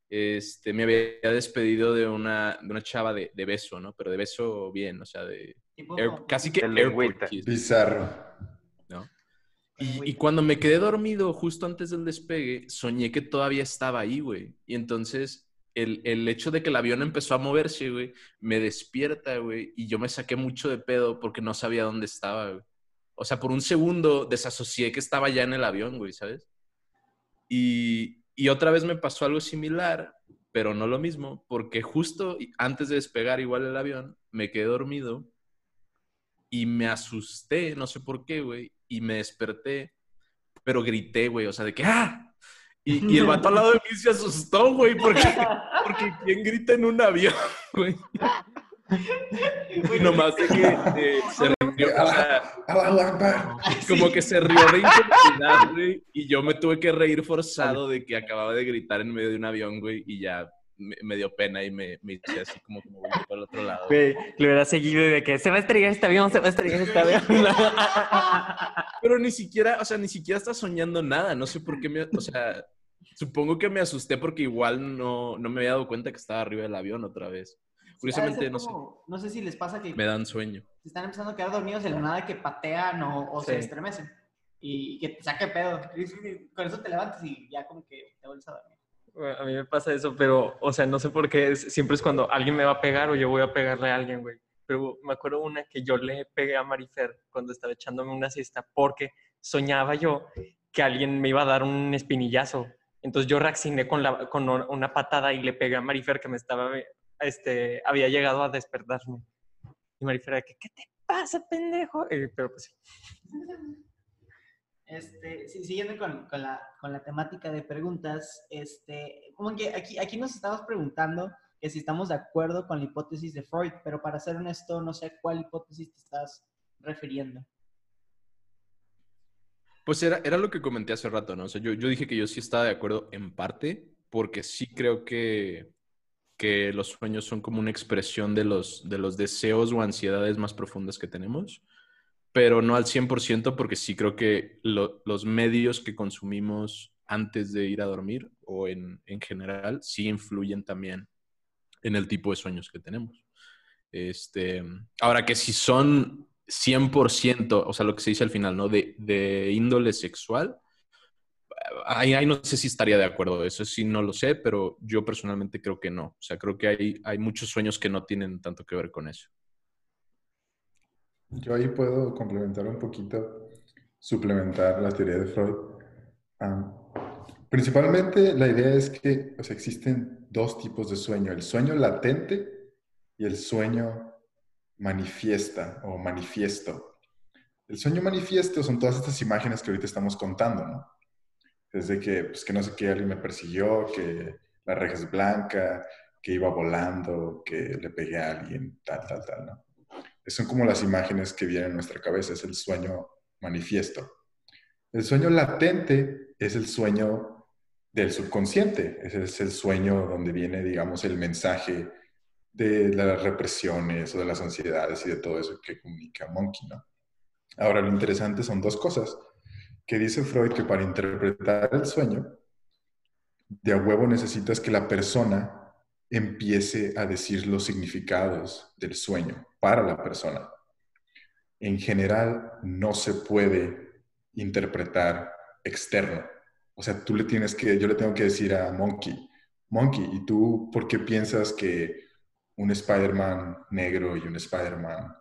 este, me había despedido de una, de una chava de, de beso, ¿no? Pero de beso bien, o sea, de air- casi que airport kiss, Bizarro. ¿no? Y, y cuando me quedé dormido justo antes del despegue, soñé que todavía estaba ahí, güey. Y entonces el, el hecho de que el avión empezó a moverse, güey, me despierta, güey. Y yo me saqué mucho de pedo porque no sabía dónde estaba, güey. O sea, por un segundo desasocié que estaba ya en el avión, güey, ¿sabes? Y, y otra vez me pasó algo similar, pero no lo mismo, porque justo antes de despegar igual el avión, me quedé dormido y me asusté, no sé por qué, güey, y me desperté, pero grité, güey, o sea, de que ¡ah! Y, y el vato al lado de mí se asustó, güey, porque, porque ¿quién grita en un avión, güey? Y nomás de que eh, se rió, o sea, como que se rió de incomodidad, güey, y yo me tuve que reír forzado de que acababa de gritar en medio de un avión, güey, y ya me, me dio pena y me, me hice así como que me volví para el otro lado. Güey, le hubiera seguido y de que se va a estrellar este avión, se va a estrellar este avión. [LAUGHS] Pero ni siquiera, o sea, ni siquiera estás soñando nada. No sé por qué me, o sea, supongo que me asusté porque igual no, no me había dado cuenta que estaba arriba del avión otra vez. Curiosamente, no sé, No sé si les pasa que me dan sueño. se están empezando a quedar dormidos de la nada que patean o, o se Sí. estremecen. Y, que te saque pedo. Con eso te levantas y ya como que te vuelves a dormir. A mí me pasa eso, pero, o sea, no sé por qué, es- siempre es cuando alguien me va a pegar o yo voy a pegarle a alguien, güey. Pero me acuerdo una que yo le pegué a Marifer cuando estaba echándome una siesta porque soñaba yo que alguien me iba a dar un espinillazo. Entonces yo reaccioné con, la, con una patada y le pegué a Marifer que me estaba, este, había llegado a despertarme. Y Marifer que, ¿qué te pasa, pendejo? Pero pues sí. Este, siguiendo con, con la, con la temática de preguntas, este, como que aquí, aquí nos estamos preguntando que si estamos de acuerdo con la hipótesis de Freud, pero para ser honesto, no sé a cuál hipótesis te estás refiriendo. Pues era, era lo que comenté hace rato, ¿no? O sea, yo, yo dije que yo sí estaba de acuerdo en parte, porque sí creo que, que los sueños son como una expresión de los, de los deseos o ansiedades más profundas que tenemos, pero no al 100% porque sí creo que lo- los medios que consumimos antes de ir a dormir o en, en general sí influyen también en el tipo de sueños que tenemos. Este, ahora que si son 100%, o sea, lo que se dice al final, ¿no? De, de índole sexual, ahí, ahí no sé si estaría de acuerdo, eso sí no lo sé, pero yo personalmente creo que no. O sea, creo que hay, hay muchos sueños que no tienen tanto que ver con eso. Yo ahí puedo complementar un poquito, suplementar la teoría de Freud. Principalmente la idea es que o existen dos tipos de sueño, el sueño latente y el sueño manifiesta o manifiesto. El sueño manifiesto son todas estas imágenes que ahorita estamos contando, ¿no? Desde que, pues, que no sé qué, alguien me persiguió, que la reja es blanca, que iba volando, que le pegué a alguien, tal, tal, tal, ¿no? Son como las imágenes que vienen en nuestra cabeza, es el sueño manifiesto. El sueño latente es el sueño del subconsciente, es el sueño donde viene, digamos, el mensaje de las represiones o de las ansiedades y de todo eso que comunica Monkey, ¿no? Ahora, lo interesante son dos cosas, que dice Freud que para interpretar el sueño, de a huevo necesitas que la persona empiece a decir los significados del sueño para la persona. En general, no se puede interpretar externo. O sea, tú le tienes que, yo le tengo que decir a Monkey, Monkey, ¿y tú por qué piensas que un Spider-Man negro y un Spider-Man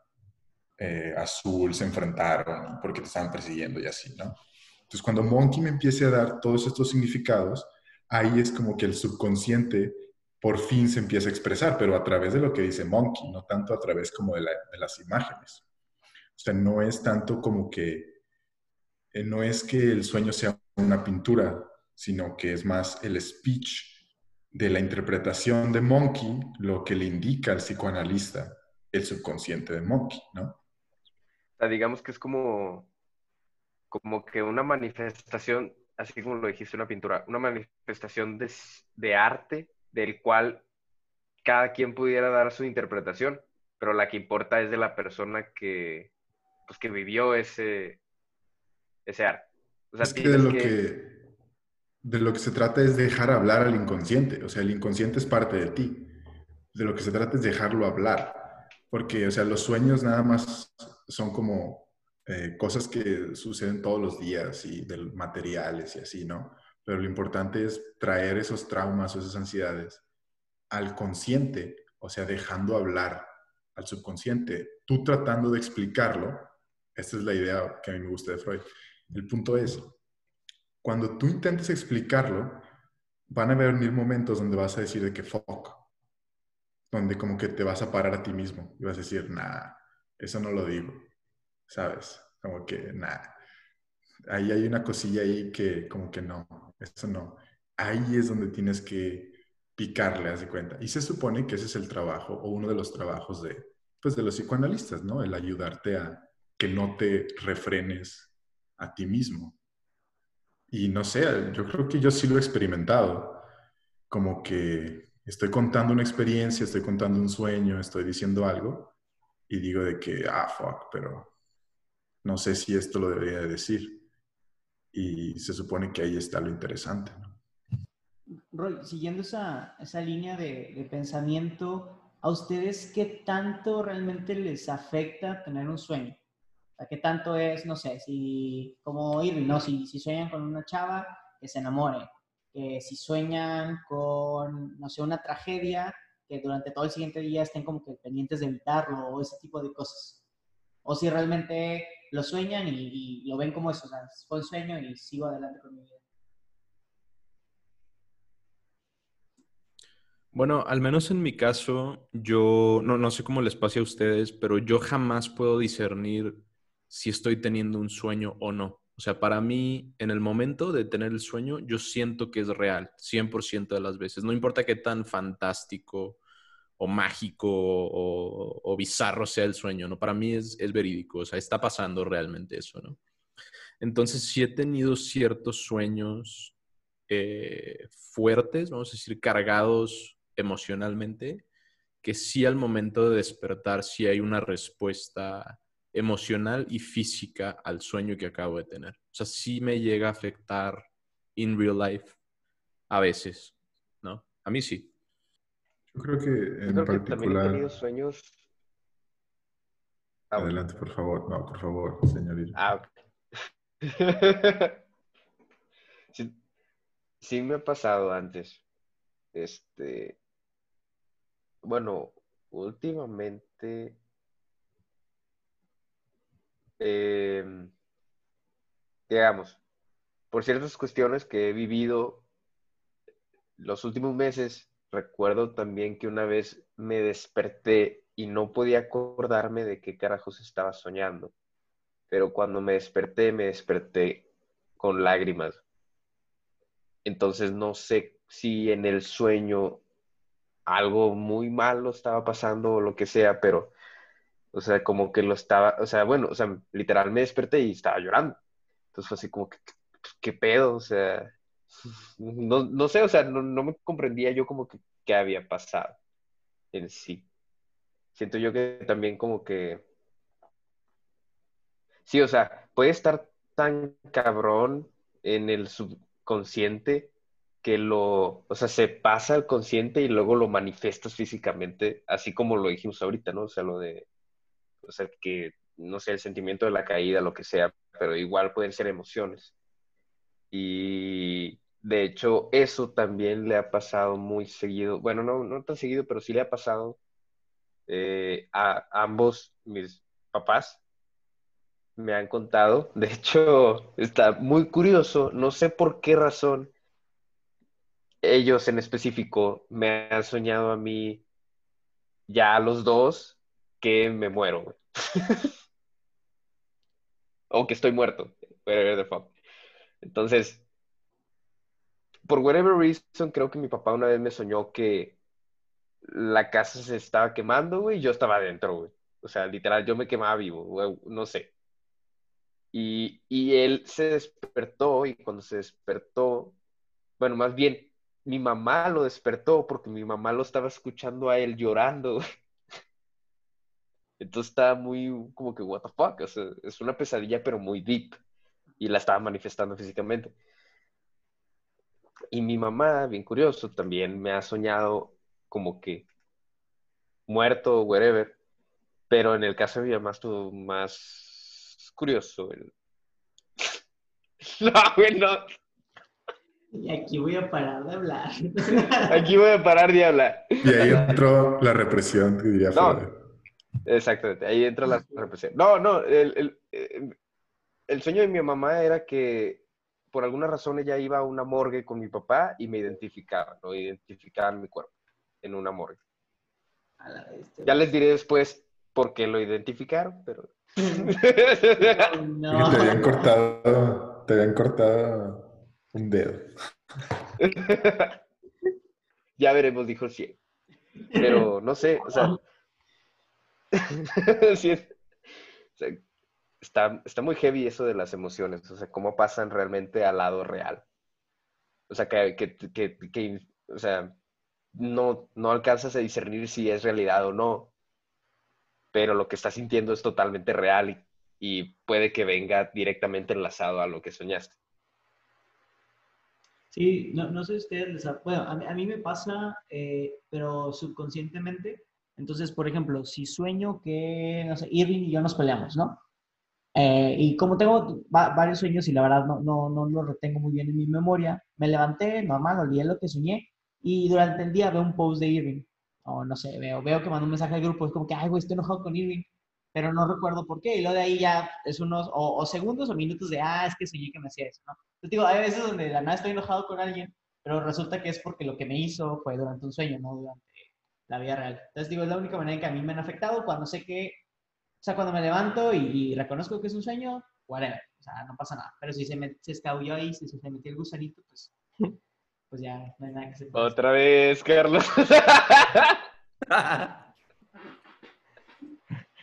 eh, azul se enfrentaron y por qué te estaban persiguiendo y así, ¿no? Entonces, cuando Monkey me empiece a dar todos estos significados, ahí es como que el subconsciente por fin se empieza a expresar, pero a través de lo que dice Monkey, no tanto a través como de las imágenes. O sea, no es tanto como que, eh, no es que el sueño sea una pintura, sino que es más el speech de la interpretación de Monkey, lo que le indica al psicoanalista el subconsciente de Monkey, ¿no? O sea, digamos que es como, como que una manifestación, así como lo dijiste, una pintura, una manifestación de, de arte del cual cada quien pudiera dar su interpretación, pero la que importa es de la persona que, pues, que vivió ese, ese arte. O sea, es que de lo que... que... de lo que se trata es dejar hablar al inconsciente, o sea, el inconsciente es parte de ti. De lo que se trata es dejarlo hablar, porque, o sea, los sueños nada más son como eh, cosas que suceden todos los días y de materiales y así, ¿no? Pero lo importante es traer esos traumas o esas ansiedades al consciente, o sea, dejando hablar al subconsciente, tú tratando de explicarlo. Esta es la idea que a mí me gusta de Freud. El punto es, cuando tú intentes explicarlo, van a venir momentos donde vas a decir de que fuck, donde como que te vas a parar a ti mismo y vas a decir, nah, eso no lo digo, ¿sabes? Como que, nah, ahí hay una cosilla ahí que como que no, eso no. Ahí es donde tienes que picarle, haz de cuenta. Y se supone que ese es el trabajo o uno de los trabajos de, pues, de los psicoanalistas, ¿no? El ayudarte a que no te refrenes a ti mismo. Y no sé, yo creo que yo sí lo he experimentado, como que estoy contando una experiencia, estoy contando un sueño, estoy diciendo algo y digo de que, ah, fuck, pero no sé si esto lo debería de decir. Y se supone que ahí está lo interesante, ¿no? Roy, siguiendo esa, esa línea de, de, pensamiento, ¿a ustedes qué tanto realmente les afecta tener un sueño? Sea, ¿qué tanto es, no sé, si, como Irving, ¿no? Si, si sueñan con una chava, que se enamore. que si sueñan con, no sé, una tragedia, que durante todo el siguiente día estén como que pendientes de evitarlo o ese tipo de cosas. O si realmente lo sueñan y, lo ven como eso, o sea, fue el sueño y sigo adelante con mi vida. Bueno, al menos en mi caso, yo no, no sé cómo les pase a ustedes, pero yo jamás puedo discernir si estoy teniendo un sueño o no. O sea, para mí, en el momento de tener el sueño, yo siento que es real, 100% de las veces. No importa qué tan fantástico o mágico o, bizarro sea el sueño, ¿no? Para mí es, es verídico, o sea, está pasando realmente eso, ¿no? Entonces, sí he tenido ciertos sueños eh, fuertes, vamos a decir, cargados emocionalmente, que sí al momento de despertar sí hay una respuesta emocional y física al sueño que acabo de tener. O sea, sí me llega a afectar in real life a veces, ¿no? A mí sí. Yo creo que en Yo creo que particular... también he tenido sueños. Ah. Adelante, por favor. No, por favor, señorita. Ah, [LAUGHS] sí, sí me ha pasado antes. Este, bueno, últimamente, em, digamos, por ciertas cuestiones que he vivido los últimos meses, recuerdo también que una vez me desperté y no podía acordarme de qué carajos estaba soñando. Pero cuando me desperté, me desperté con lágrimas. Entonces no sé si en el sueño algo muy malo estaba pasando o lo que sea, pero, o sea, como que lo estaba, o sea, bueno, o sea, literal me desperté y estaba llorando. Entonces fue así como que, ¿qué pedo? O sea, no, no sé, o sea, no, no me comprendía yo como que qué había pasado en sí. Siento yo que también como que, sí, o sea, puede estar tan cabrón en el subconsciente que lo, o sea, se pasa al consciente y luego lo manifiestas físicamente, así como lo dijimos ahorita, ¿no? O sea, lo de, o sea, que, no sé, el sentimiento de la caída, lo que sea, pero igual pueden ser emociones. Y de hecho, eso también le ha pasado muy seguido, bueno, no, no tan seguido, pero sí le ha pasado eh, a ambos mis papás. Me han contado, de hecho, [LAUGHS] está muy curioso, no sé por qué razón ellos en específico me han soñado a mí, ya a los dos, que me muero, [LAUGHS] o que estoy muerto. Whatever the fuck. Entonces, por whatever reason, creo que mi papá una vez me soñó que la casa se estaba quemando, güey, y yo estaba adentro, güey. O sea, literal, yo me quemaba vivo, no sé. Y, y él se despertó y cuando se despertó, bueno, más bien, mi mamá lo despertó porque mi mamá lo estaba escuchando a él llorando. güey. Entonces estaba muy como que, what the fuck, o sea, es una pesadilla pero muy deep y la estaba manifestando físicamente. Y mi mamá, bien curioso, también me ha soñado como que muerto o whatever, pero en el caso de mi mamá estuvo más curioso. el- [LAUGHS] No, güey, no. Y aquí voy a parar de hablar. Aquí voy a parar de hablar. Y ahí entró la represión, que diría No. Exactamente, ahí entra la represión. No, no, el, el- el- el sueño de mi mamá era que por alguna razón ella iba a una morgue con mi papá y me identificaban, ¿no? Identificaban mi cuerpo en una morgue. A la bestia. Ya les diré después por qué lo identificaron, pero... [LAUGHS] No. Te habían cortado, te habían cortado un dedo. [LAUGHS] ya veremos, dijo el cielo. Pero no sé, o sea... [LAUGHS] [LAUGHS] sí, es- está, está muy heavy eso de las emociones, o sea, cómo pasan realmente al lado real. O sea, que, que, que, o sea, no, no alcanzas a discernir si es realidad o no, pero lo que estás sintiendo es totalmente real y, y puede que venga directamente enlazado a lo que soñaste. Sí, no, no sé si ustedes les ha- Bueno, a a mí me pasa, eh, pero subconscientemente. Entonces, por ejemplo, si sueño que, no sé, Irving y yo nos peleamos, ¿no? Eh, y como tengo va- varios sueños y la verdad no, no, no los retengo muy bien en mi memoria, me levanté, normal, olvidé lo que soñé y durante el día veo un post de Irving. O no sé, veo, veo que mandó un mensaje al grupo, es como que, ay, güey, estoy enojado con Irving, pero no recuerdo por qué. Y luego de ahí ya es unos, o, o segundos o minutos de, ah, es que soñé que me hacía eso, ¿no? Entonces digo, hay veces donde de la nada estoy enojado con alguien, pero resulta que es porque lo que me hizo fue durante un sueño, no durante la vida real. Entonces digo, es la única manera en que a mí me han afectado cuando sé que, o sea, cuando me levanto y, y reconozco que es un sueño, whatever, o sea, no pasa nada. Pero si se, me, se escabulló ahí, si se me metió el gusanito, pues, [LAUGHS] pues ya no hay nada que se pueda hacer. Otra vez, Carlos. [LAUGHS]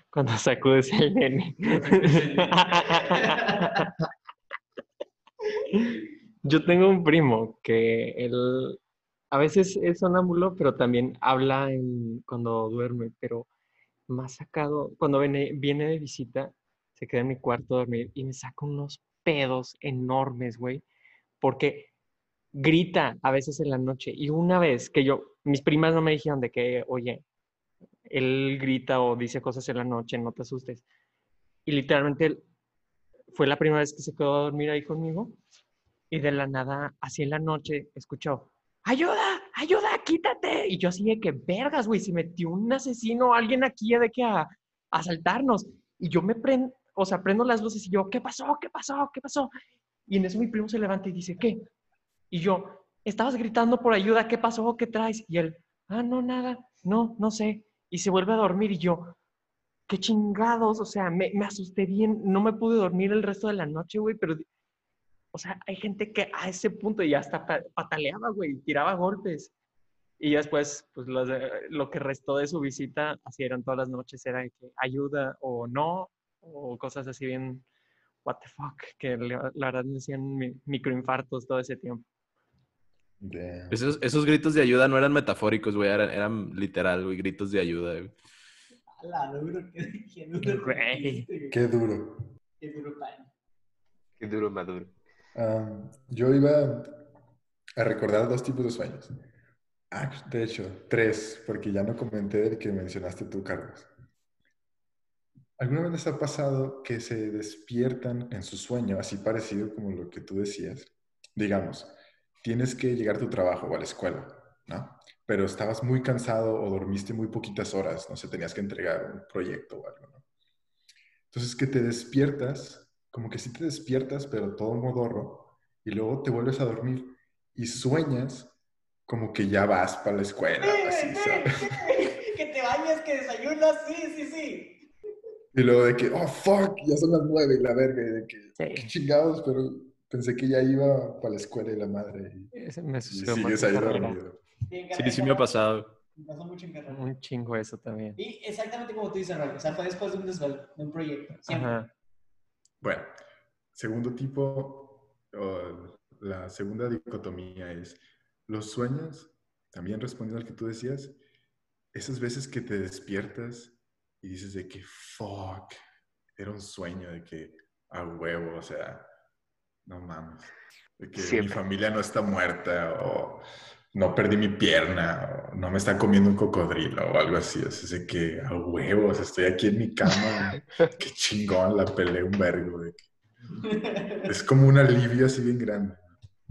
Cuando sacudes el nene. [LAUGHS] Yo tengo un primo que él a veces es sonámbulo, pero también habla en- cuando duerme, pero más sacado, cuando viene, viene de visita, se queda en mi cuarto a dormir y me saca unos pedos enormes, güey, porque grita a veces en la noche. Y una vez que yo, mis primas no me dijeron de que, oye, él grita o dice cosas en la noche, no te asustes. Y literalmente fue la primera vez que se quedó a dormir ahí conmigo y de la nada, así en la noche, escuchó, ayuda, ayuda, quítate. Y yo así de que, vergas, güey, se metió un asesino, alguien aquí de que a, asaltarnos. Y yo me prendo, o sea, prendo las luces y yo, ¿qué pasó? ¿Qué pasó? ¿Qué pasó? Y en eso mi primo se levanta y dice, ¿qué? Y yo, estabas gritando por ayuda, ¿qué pasó? ¿Qué traes? Y él, ah, no, nada, no, no sé. Y se vuelve a dormir y yo, qué chingados, o sea, me, me asusté bien, no me pude dormir el resto de la noche, güey, pero, o sea, hay gente que a ese punto ya hasta pa- pataleaba, güey, tiraba golpes. Y después, pues los de- lo que restó de su visita, así eran todas las noches, era que ayuda o no, o cosas así bien, what the fuck, que le- la verdad me hacían mi- microinfartos todo ese tiempo. Esos, esos gritos de ayuda no eran metafóricos, güey, eran, eran literal, güey, gritos de ayuda. güey. Ala, duro que, qué duro güey. Qué duro. Qué duro, pan. Qué duro, maduro. Am, yo iba a recordar dos tipos de sueños. Ah, de hecho, tres, porque ya no comenté el que mencionaste tú, Carlos. ¿Alguna vez les ha pasado que se despiertan en su sueño, así parecido como lo que tú decías? Digamos, tienes que llegar a tu trabajo o a la escuela, ¿no? Pero estabas muy cansado o dormiste muy poquitas horas, no sé, tenías que entregar un proyecto o algo, ¿no? Entonces que te despiertas, como que sí te despiertas, pero todo modorro, y luego te vuelves a dormir y sueñas como que ya vas para la escuela, así, ¿sabes? Que te bañas, que desayunas, sí, sí, sí. Y luego de que, oh, fuck, ya son las nueve y la verga, y de que, Sí. qué chingados, pero pensé que ya iba para la escuela y la madre, y, Ese me y sucedió más sigues ahí dormido. Sí, sí me ha pasado. Me pasó mucho en carrera. Un chingo eso también. Y exactamente como tú dices, Roy, o sea, fue después de un desvelo, de un proyecto. Siempre. Ajá. Bueno, segundo tipo, o la segunda dicotomía es los sueños, también respondiendo al que tú decías, esas veces que te despiertas y dices de que fuck, era un sueño, de que a huevo, o sea, no mames, de que mi familia no está muerta o no perdí mi pierna o no me está comiendo un cocodrilo o algo así, o sea, de que a huevos, estoy aquí en mi cama, qué chingón, la peleé un vergo, es como un alivio así bien grande.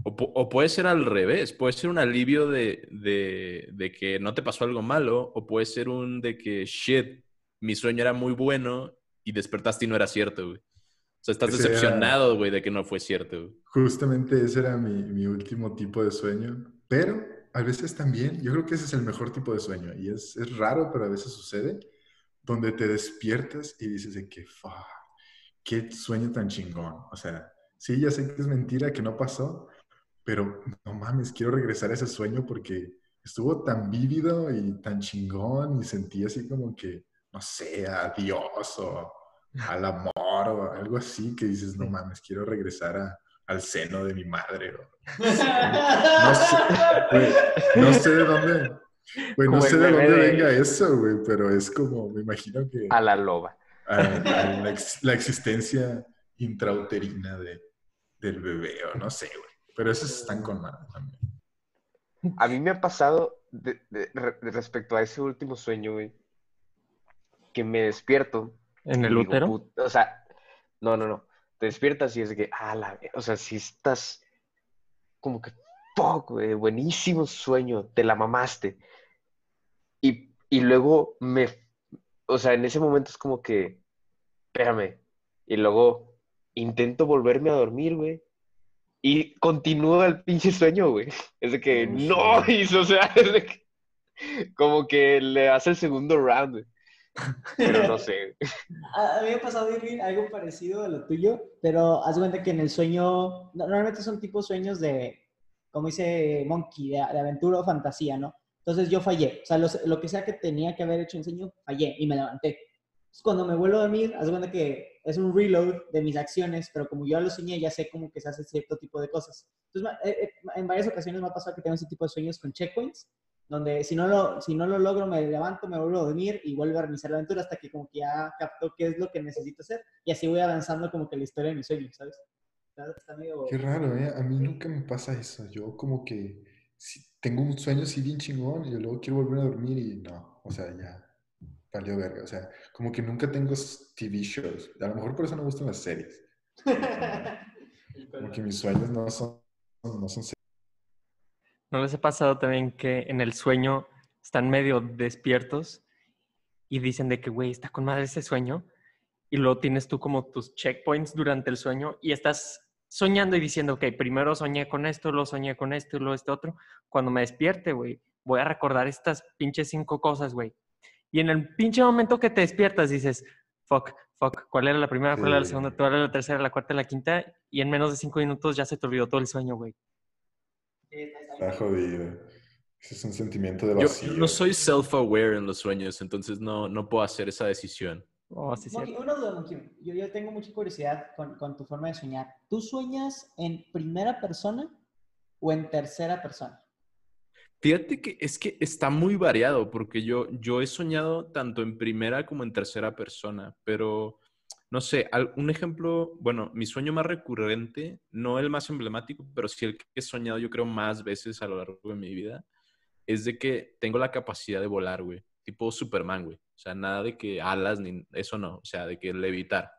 O, pu- o puede ser al revés, puede ser un alivio de, de, de que no te pasó algo malo, o puede ser un de que, shit, mi sueño era muy bueno y despertaste y no era cierto, güey. O sea, estás Ese era- decepcionado, güey, de que no fue cierto, güey. Justamente ese era mi, mi último tipo de sueño, pero a veces también, yo creo que ese es el mejor tipo de sueño y es, es raro, pero a veces sucede, donde te despiertas y dices de que, fuck, qué sueño tan chingón. O sea, sí, ya sé que es mentira, que no pasó, pero no mames, quiero regresar a ese sueño porque estuvo tan vívido y tan chingón y sentí así como que, no sé, a Dios o al amor o algo así, que dices, no mames, quiero regresar a- al seno de mi madre. no sé, güey, no sé de dónde, güey, no sé de dónde de- venga eso, güey, pero es como, me imagino que A la loba. a- a la, ex- la existencia intrauterina de, del bebé, o no sé, güey. Pero esos están con madre también. A mí me ha pasado de- de- re- de respecto a ese último sueño, güey, que me despierto. ¿En el digo, útero? O sea, No, no, no. Te despiertas y es de que, ah, la, o sea, si estás como que, fuck, güey, buenísimo sueño, te la mamaste. Y, y luego me, o sea, en ese momento es como que, espérame. Y luego intento volverme a dormir, güey. Y continúa el pinche sueño, güey. Es de que, no, [LAUGHS] y, o sea, es de que, como que le hace el segundo round, güey. Pero no [LAUGHS] sé. A mí me ha pasado Irving, algo parecido a lo tuyo, pero haz cuenta que en el sueño, no- normalmente son tipo sueños de, como dice Monkey, de, de aventura o fantasía, ¿no? Entonces yo fallé, o sea, los- lo que sea que tenía que haber hecho en sueño, fallé y me levanté. Entonces, cuando me vuelvo a dormir, haz cuenta que es un reload de mis acciones, pero como yo lo soñé, ya sé como que se hace cierto tipo de cosas. Entonces, eh, eh, en varias ocasiones me ha pasado que tengo ese tipo de sueños con checkpoints, donde si no lo, si no lo logro, me levanto, me vuelvo a dormir y vuelvo a reiniciar la aventura hasta que como que ya capto qué es lo que necesito hacer y así voy avanzando como que la historia de mi sueño, ¿sabes? Está, está medio... Qué raro, ¿eh? A mí nunca me pasa eso. Yo como que si tengo un sueño así bien chingón y luego quiero volver a dormir y no, o sea, ya valió verga. O sea, como que nunca tengo TV shows. A lo mejor por eso no me gustan las series. [LAUGHS] Como que mis sueños no son, no son series. ¿No les ha pasado también que en el sueño están medio despiertos y dicen de que, güey, está con madre ese sueño? Y luego tienes tú como tus checkpoints durante el sueño y estás soñando y diciendo, ok, primero soñé con esto, luego soñé con esto y luego este otro. Cuando me despierte, güey, voy a recordar estas pinches cinco cosas, güey. Y en el pinche momento que te despiertas dices, fuck, fuck, ¿cuál era la primera, cuál era la segunda, cuál era la tercera, la cuarta, la quinta? Y en menos de cinco minutos ya se te olvidó todo el sueño, güey. Está jodido. Ese es un sentimiento de Yo, vacío. yo no soy self-aware en los sueños, entonces no, no puedo hacer esa decisión. Oh, sí, Monkey, una duda, Monkey. Yo, yo tengo mucha curiosidad con, con tu forma de soñar. ¿Tú sueñas en primera persona o en tercera persona? Fíjate que es que está muy variado porque yo, yo he soñado tanto en primera como en tercera persona, pero no sé, un ejemplo, bueno, mi sueño más recurrente, no el más emblemático, pero sí el que he soñado yo creo más veces a lo largo de mi vida, es de que tengo la capacidad de volar, güey, tipo Superman, güey. O sea, nada de que alas ni eso no, o sea, de que levitar.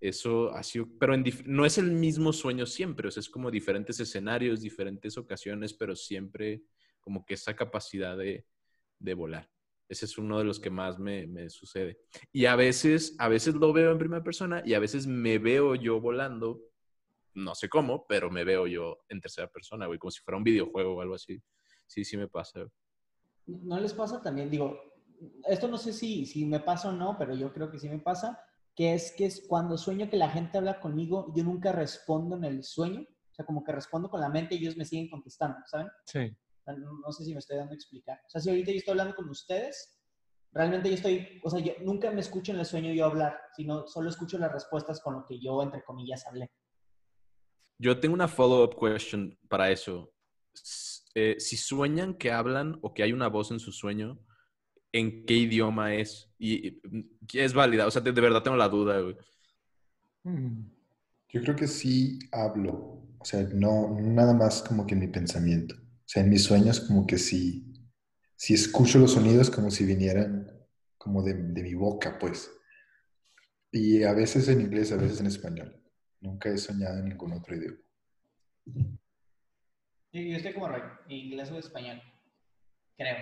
Eso ha sido, pero no es el mismo sueño siempre, o sea, es como diferentes escenarios, diferentes ocasiones, pero siempre como que esa capacidad de, de volar. Ese es uno de los que más me, me sucede. Y a veces, a veces lo veo en primera persona y a veces me veo yo volando, no sé cómo, pero me veo yo en tercera persona, güey, como si fuera un videojuego o algo así. Sí, sí me pasa. güey. ¿No les pasa también? Digo, esto no sé si, si me pasa o no, pero yo creo que sí me pasa, que es que es cuando sueño que la gente habla conmigo, yo nunca respondo en el sueño, o sea, como que respondo con la mente y ellos me siguen contestando, ¿saben? Sí. No, sé si me estoy dando a explicar. O sea, si ahorita yo estoy hablando con ustedes, realmente yo estoy, o sea, yo nunca me escucho en el sueño yo hablar, sino solo escucho las respuestas con lo que yo, entre comillas, hablé. Yo tengo una follow-up question para eso. Eh, si sueñan que hablan o que hay una voz en su sueño, ¿en qué idioma es? Y, y, es válida, o sea, de, de verdad tengo la duda, güey. Mm. Yo creo que sí hablo, o sea, no nada más como que mi pensamiento. O sea, en mis sueños como que sí, sí escucho los sonidos como si vinieran como de, de mi boca, pues. Y a veces en inglés, a veces en español. Nunca he soñado en ningún otro idioma. Yo, yo estoy como Roy, inglés o español, creo.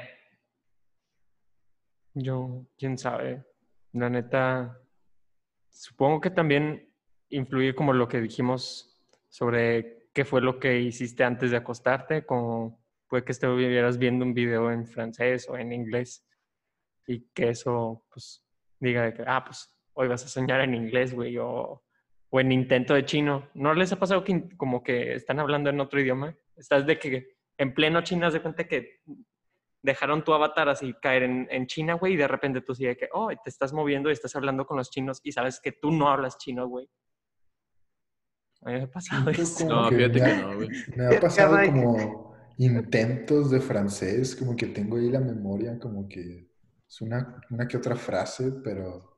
Yo, quién sabe. La neta, supongo que también influye como lo que dijimos sobre qué fue lo que hiciste antes de acostarte, como puede que estuvieras viendo un video en francés o en inglés y que eso, pues, diga de que, ah, pues, hoy vas a soñar en inglés, güey, o, o en intento de chino. ¿No les ha pasado que como que están hablando en otro idioma? Estás de que en pleno chino, haz de cuenta que dejaron tu avatar así caer en, en China, güey, y de repente tú sigue que, oh, te estás moviendo y estás hablando con los chinos y sabes que tú no hablas chino, güey. A mí me ha pasado eso. No, que fíjate que no, güey. Me ha pasado Caray. como intentos de francés, como que tengo ahí la memoria, como que es una, una que otra frase, pero,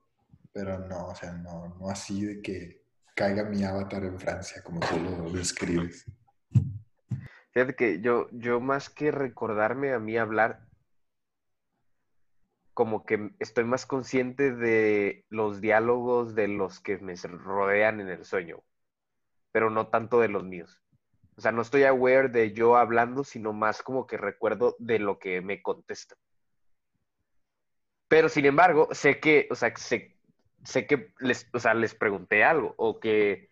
pero no, o sea, no, no así de que caiga mi avatar en Francia, como tú lo describes. Fíjate que yo, yo más que recordarme a mí hablar, como que estoy más consciente de los diálogos de los que me rodean en el sueño, pero no tanto de los míos. O sea, no estoy aware de yo hablando, sino más como que recuerdo de lo que me contestan. Pero sin embargo, sé que, o sea, sé, sé que les, o sea, les pregunté algo o que,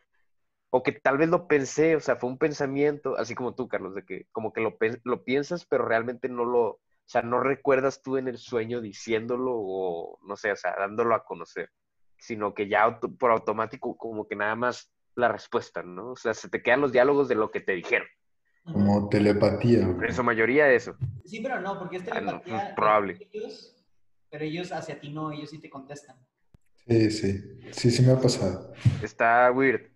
o que tal vez lo pensé, o sea, fue un pensamiento, así como tú, Carlos, de que como que lo, lo piensas, pero realmente no lo, o sea, no recuerdas tú en el sueño diciéndolo o, no sé, o sea, dándolo a conocer, sino que ya por automático como que nada más la respuesta, ¿no? O sea, se te quedan los diálogos de lo que te dijeron. Como telepatía. En su mayoría eso. Sí, pero no, porque es Ah, no, telepatía. probable. Ellos, pero ellos hacia ti no, ellos sí te contestan. Sí, sí. Sí, sí me ha pasado. Está weird.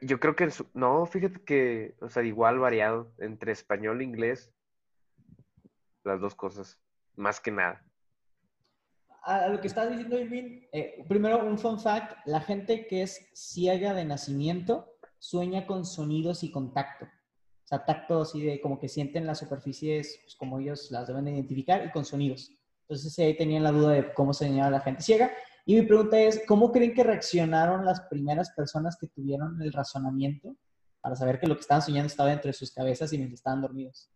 Yo creo que, su- no, fíjate que, o sea, igual variado entre español e inglés, las dos cosas, más que nada. A lo que estás diciendo, Irving, eh, primero un fun fact, la gente que es ciega de nacimiento sueña con sonidos y con tacto. O sea, tacto así de como que sienten las superficies pues, como ellos las deben de identificar y con sonidos. Entonces ahí tenían la duda de cómo se soñaba la gente ciega. Y mi pregunta es, ¿cómo creen que reaccionaron las primeras personas que tuvieron el razonamiento para saber que lo que estaban soñando estaba dentro de sus cabezas y mientras estaban dormidos?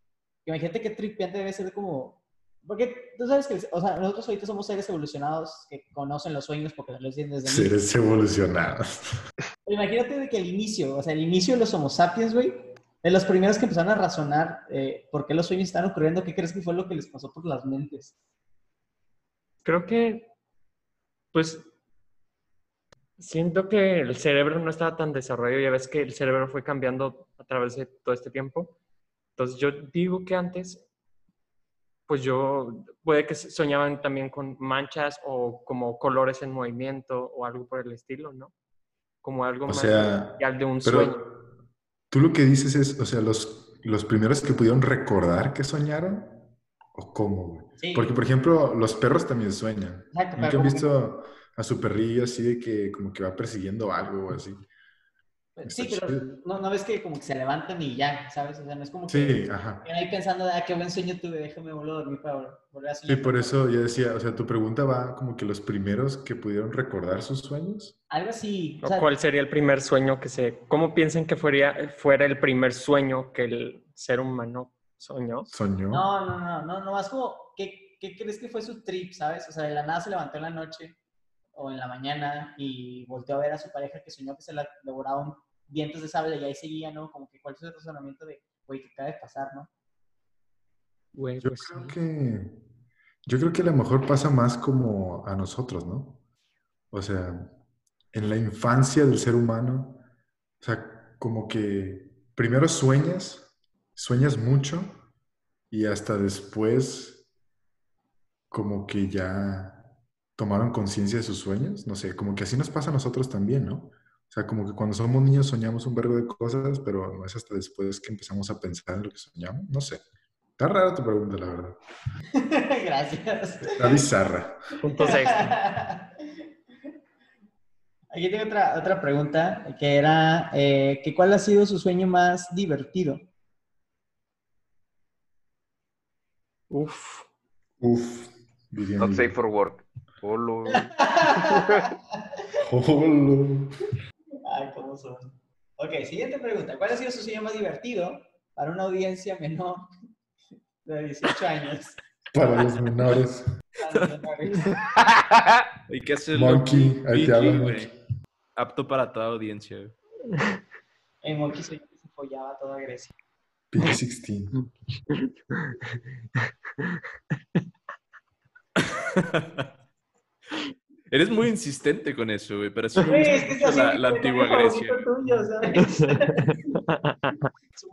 Imagínate qué tripiante debe ser como... Porque tú sabes que, o sea, nosotros ahorita somos seres evolucionados que conocen los sueños porque los dicen desde niños. Seres evolucionados. Pero imagínate de que el inicio, o sea, el inicio de los Homo sapiens, güey, de los primeros que empezaron a razonar eh, por qué los sueños están ocurriendo, ¿qué crees que fue lo que les pasó por las mentes? Creo que, pues, siento que el cerebro no estaba tan desarrollado. Ya ves que el cerebro fue cambiando a través de todo este tiempo. Entonces yo digo que antes, pues yo, puede que soñaban también con manchas o como colores en movimiento o algo por el estilo, ¿no? Como algo O más sea, real de un sueño. pero tú lo que dices es, o sea, los, los primeros que pudieron recordar que soñaron, ¿o cómo, güey? Sí. Porque, por ejemplo, los perros también sueñan. Exacto, Nunca he visto a su perrillo así de que como que va persiguiendo algo o así. Sí, pero no, no ves que como que se levantan y ya, ¿sabes? O sea, no es como que Sí, ajá. ahí pensando, ah, qué buen sueño tuve, déjame volver a dormir para volver a Sí, soñar. por eso yo decía, o sea, tu pregunta va como que los primeros que pudieron recordar sus sueños. Algo así. o ¿O sea, ¿Cuál sería el primer sueño que se... ¿Cómo piensan que fuera, fuera el primer sueño que el ser humano soñó? Soñó. No, no, no, no, no, más como, ¿qué, ¿qué crees que fue su trip, sabes? O sea, de la nada se levantó en la noche o en la mañana y volteó a ver a su pareja que soñó que se la devoraba un vientos de sable y ahí seguía, ¿no? Como que cuál es el razonamiento de, güey, ¿qué acaba de pasar, no? Güey, Yo pues creo sí. que, yo creo que a lo mejor pasa más como a nosotros, ¿no? O sea, en la infancia del ser humano, o sea, como que primero sueñas, sueñas mucho y hasta después como que ya tomaron conciencia de sus sueños, no sé, como que así nos pasa a nosotros también, ¿no? O sea, como que cuando somos niños soñamos un verbo de cosas, pero no es hasta después que empezamos a pensar en lo que soñamos, no sé. Está rara tu pregunta, la verdad. [LAUGHS] Gracias. Está bizarra. Puntos extra. [LAUGHS] Aquí tengo otra, otra pregunta que era, eh, que ¿cuál ha sido su sueño más divertido? Uf. Uf, Not safe for work. Olo. Jolo. [LAUGHS] Ok, siguiente pregunta. ¿Cuál ha sido su sueño más divertido para una audiencia menor de 18 años? [LAUGHS] Para los menores. Para los menores. Hay que hacerlo Monkey, ahí te. Monkey. Apto para toda audiencia. En [LAUGHS] Monkey que se follaba toda Grecia. PG-16. [LAUGHS] Eres muy insistente con eso, güey, pero sí me Güey, gusta es mucho la, la antigua Grecia. tuyo, ¿sabes? [LAUGHS]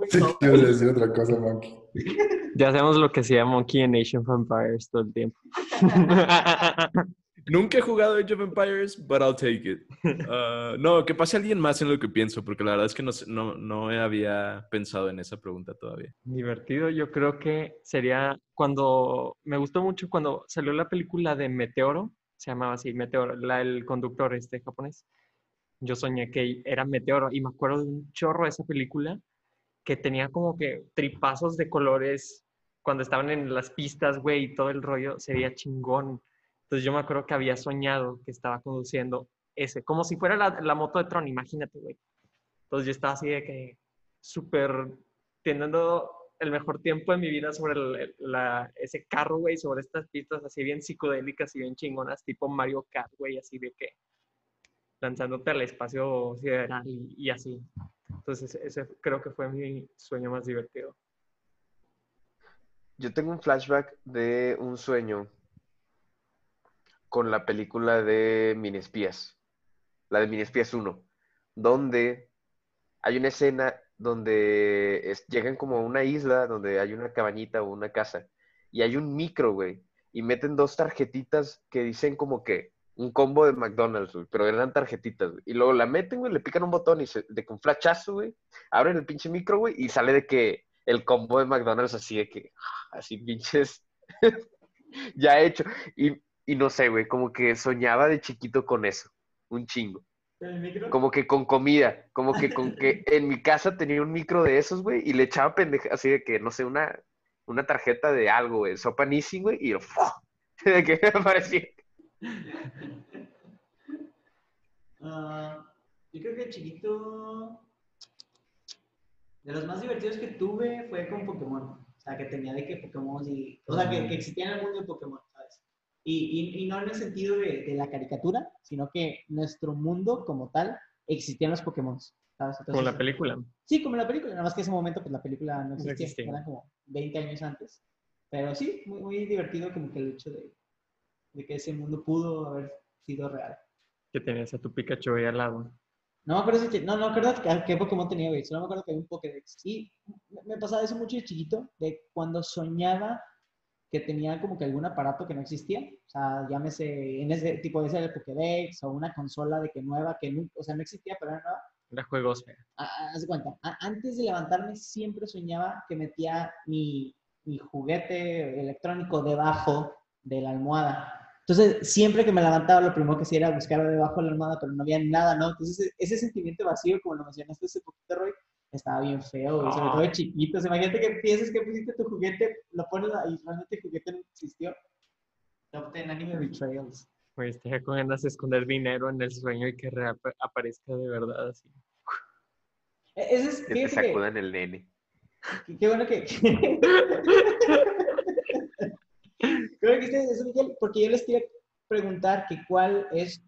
Sí, quiero decir otra cosa, Monkey. [LAUGHS] ya hacemos lo que hacía Monkey en Age of Empires todo el tiempo. [LAUGHS] Nunca he jugado Age of Empires, but I'll take it. Ah, no, que pase alguien más en lo que pienso, porque la verdad es que no, no, no había pensado en esa pregunta todavía. Divertido, yo creo que sería cuando me gustó mucho cuando salió la película de Meteoro, se llamaba así, Meteoro, la, el conductor este japonés. Yo soñé que era Meteoro y me acuerdo de un chorro de esa película que tenía como que tripazos de colores cuando estaban en las pistas, güey, y todo el rollo sería chingón Entonces yo me acuerdo que había soñado que estaba conduciendo ese, como si fuera la, la moto de Tron, imagínate, güey. Entonces yo estaba así de que súper teniendo el mejor tiempo de mi vida sobre la, ese carro, güey, sobre estas pistas así bien psicodélicas y bien chingonas, tipo Mario Kart, güey, así de que lanzándote al espacio sideral y, y así. Entonces ese creo que fue mi sueño más divertido. Yo tengo un flashback de un sueño con la película de Minespías, la de Minespías 1, donde hay una escena donde llegan como a una isla donde hay una cabañita o una casa y hay un micro, güey, y meten dos tarjetitas que dicen como que un combo de McDonald's, güey, pero eran tarjetitas, güey. Y luego la meten, güey, le pican un botón y se, de un flachazo, güey, abren el pinche micro, güey, y sale de que el combo de McDonald's así de que, así pinches, [LAUGHS] ya hecho. Y, y no sé, güey, como que soñaba de chiquito con eso, un chingo. ¿El micro? Como que con comida, como que con que [LAUGHS] en mi casa tenía un micro de esos, güey, y le echaba pendeja, así de que, no sé, una, una tarjeta de algo, güey, sopa güey, y lo, [LAUGHS] de que aparecía. Ah, yo creo que chiquito. De los más divertidos que tuve fue con Pokémon. O sea, que tenía de que Pokémon y. O sea, que, que existía en el mundo de Pokémon. Y, y, y no en el sentido de, de la caricatura, sino que nuestro mundo como tal existían los Pokémon. ¿sabes? Como la Entonces, película. Sí, como la película, nada más que en ese momento pues la película no No existía, existía. eran como 20 años antes. Pero sí, muy, muy divertido como que el hecho de, de que ese mundo pudo haber sido real. Que tenías a tu Pikachu ahí al lado. No me acuerdo si te- no, no me acuerdo qué, Pokémon tenía, güey, solo me acuerdo que había un Pokédex. Y me- me pasaba eso mucho de chiquito, de cuando soñaba que tenía como que algún aparato que no existía, o sea, llámese, en ese tipo de ese del Pokédex o una consola de que nueva, que nunca, o sea, no existía, pero era nueva, Era juegos. Ah, ah, haz de cuenta, a- antes de levantarme siempre soñaba que metía mi, mi juguete electrónico debajo de la almohada. Entonces, siempre que me levantaba, lo primero que hacía era buscar debajo de la almohada, pero no había nada, ¿no? Entonces, ese sentimiento vacío, como lo mencionaste hace poquito, Roy, estaba bien feo, sobre todo chiquitos. Imagínate que piensas que pusiste tu juguete, lo pones ahí, realmente el juguete no existió. Top 10 Anime Betrayals. Güey, estaría con ganas de esconder dinero en el sueño y que aparezca de verdad así. E- Ese es, Que te fíjate que- sacudan el nene. Qué, bueno que. [LAUGHS] Bueno que ustedes eso, Miguel, porque yo les quería preguntar que cuál es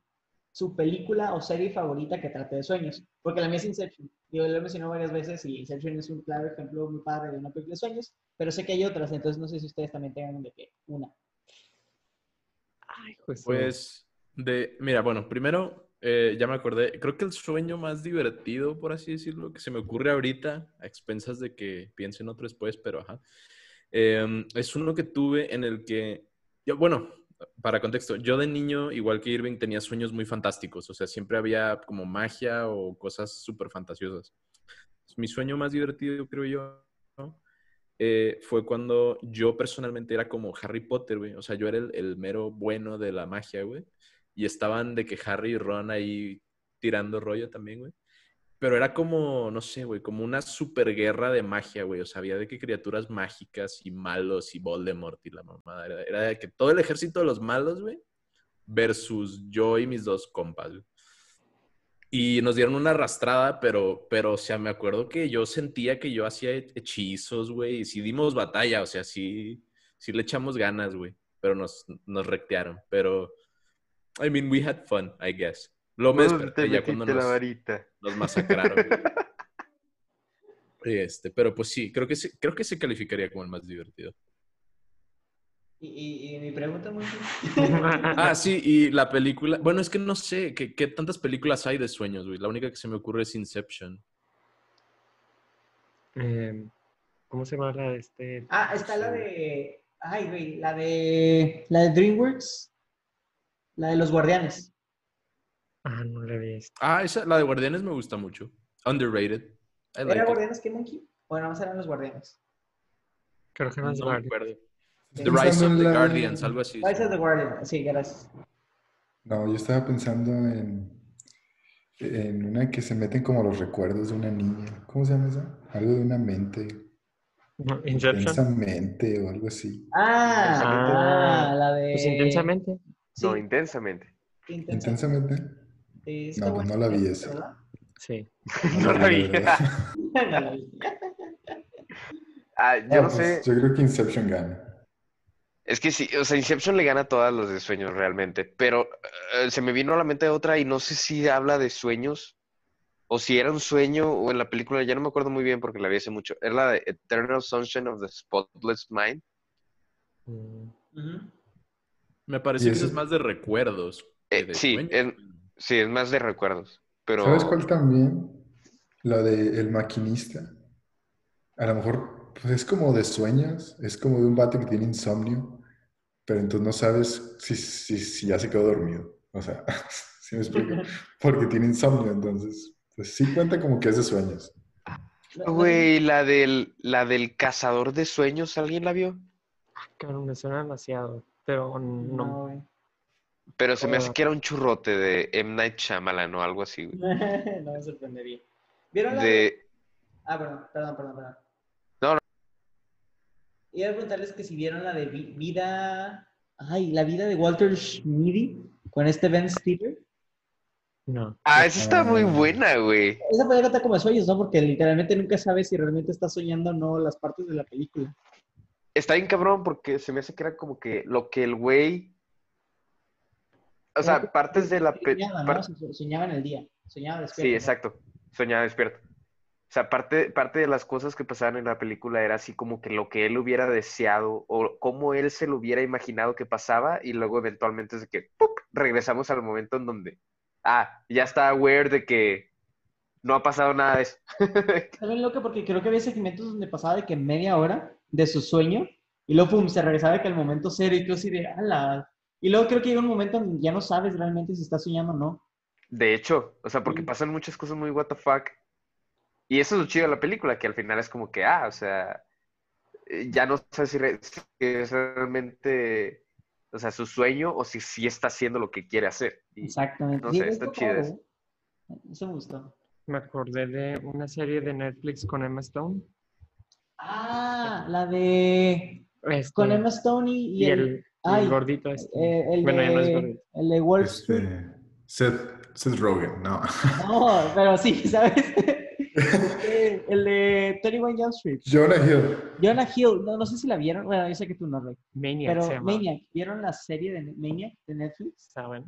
su película o serie favorita que trate de sueños. Porque la mía es Inception. Yo lo he mencionado varias veces y Inception es un claro ejemplo muy padre de una película de sueños, pero sé que hay otras, entonces no sé si ustedes también tengan de que una. Ay, pues. Pues, de, mira, bueno, primero, eh, ya me acordé, creo que el sueño más divertido, por así decirlo, que se me ocurre ahorita, a expensas de que piense en otro después, pero ajá, em, es uno que tuve en el que, yo, bueno, para contexto, yo de niño, igual que Irving, tenía sueños muy fantásticos, o sea, siempre había como magia o cosas súper fantasiosas. Mi sueño más divertido, creo yo, eh, fue cuando yo personalmente era como Harry Potter, güey. O sea, yo era el, el mero bueno de la magia, güey. Y estaban de que Harry y Ron ahí tirando rollo también, güey. Pero era como, no sé, güey, como una super guerra de magia, güey. O sea, había de que criaturas mágicas y malos y Voldemort y la mamada. Era, de que todo el ejército de los malos, güey, versus yo y mis dos compas. Y nos dieron una arrastrada, pero, pero, o sea, me acuerdo que yo sentía que yo hacía he- hechizos, güey, y sí dimos batalla, o sea, sí, sí le echamos ganas, güey, pero nos, nos rectearon. Pero, I mean, we had fun, I guess. Lo me desperté ya cuando nos, varita? nos masacraron. [LAUGHS] Este, pero pues sí, creo que, sí, creo que se calificaría como el más divertido. Y, y- y mi pregunta, muy [LAUGHS] Ah, sí, y la película, bueno, es que no sé, ¿qué, qué tantas películas hay de sueños, güey? La única que se me ocurre es Inception. Em, ¿Cómo se llama la de este? Ah, está la de. Ay, güey, la de. La de DreamWorks. La de los guardianes. Ah, no la vi. esta. Ah, esa, la de Guardianes me gusta mucho. Underrated. I ¿Era. Guardianes qué Monkey? Bueno, nada más eran los guardianes. Creo que no es No me acuerdo. The Rise of the la- Guardians, algo así. Rise of the Guardian. Sí, gracias. No, yo estaba pensando en, en una que se meten como los recuerdos de una niña. ¿Cómo se llama esa? Algo de una mente. No. Intensamente o algo así. Ah, Ah, ah, la de. Pues intensamente. No, intensamente. Intensamente. Eh, No, pues no la vi esa. ¿verdad? Sí. No la vi. [LAUGHS] No la vi. [LAUGHS] [LAUGHS] Ah, yo No, no pues, sé. Yo creo que Inception gana. Es que sí, o sea, Inception le gana a todas los de sueños realmente, pero eh, se me vino a la mente otra y no sé si habla de sueños o si era un sueño o en la película, ya no me acuerdo muy bien porque la vi hace mucho. Era la de Eternal Sunshine of the Spotless Mind. Mm. Me parece ¿Y que eso es más de recuerdos. que Eh, de sí, sueños. Sí, es más de recuerdos, pero ¿Sabes cuál también? La de El Maquinista. A lo mejor pues es como de sueños, es como de un vato que tiene insomnio, pero entonces no sabes si, si, si ya se quedó dormido. O sea, [LAUGHS] ¿sí me explico? [LAUGHS] Porque tiene insomnio, entonces pues sí cuenta como que es de sueños. Güey, la del, la del cazador de sueños, ¿alguien la vio? Cabrón, me suena demasiado, pero no, no. Pero se me hace Ah. que era un churrote de M. Night Shyamalan o algo así, güey. [LAUGHS] no me sorprendería. ¿Vieron la de... De... Ah, perdón, perdón, perdón, perdón. No, no. Iba a preguntarles que si vieron la de vi- vida... Ay, la vida de Walter Schmitty con este Ben Stiller. No. Ah, esa está muy Ah. buena, güey. Esa puede contar como sueños, ¿no? Porque literalmente nunca sabes si realmente está soñando o no las partes de la película. Está bien cabrón porque se me hace que era como que lo que el güey... O sea, partes de la... Soñaba, ¿no? soñaba en el día. Soñaba despierto. Sí, exacto. Soñaba despierto. O sea, parte, parte de las cosas que pasaban en la película era así como que lo que él hubiera deseado o cómo él se lo hubiera imaginado que pasaba y luego eventualmente es de que ¡pup! regresamos al momento en donde, ah, ya está aware de que no ha pasado nada de eso. Está bien loco porque creo que había segmentos donde pasaba de que media hora de su sueño y luego pum, se regresaba de que al momento cero y tú así de ala. Y luego creo que llega un momento en ya no sabes realmente si estás soñando o no. De hecho, o sea, porque Sí. pasan muchas cosas muy what the fuck. Y eso es lo chido de la película, que al final es como que, ah, o sea, eh, ya no sé si, re- si es realmente, o sea, su sueño o si sí está haciendo lo que quiere hacer. Y Exactamente. no sé, es está chido eso. ¿eh? Eso me gustó. Me acordé de una serie de Netflix con Emma Stone. Ah, la de Este, con Emma Stone y, y el, y el ay, gordito este. eh, el, bueno, ya no es de, gordito. el de Wall Street. Este, Seth, Seth Rogen, no. [LAUGHS] No, pero sí, [LAUGHS] ¿sabes? El de 21 Jump Street. Jonah Hill. Jonah Hill, no, no sé si la vieron. Bueno, yo sé que tú no, Rey. Maniac se Pero llama. Maniac, ¿vieron la serie de Maniac de Netflix? Está bueno.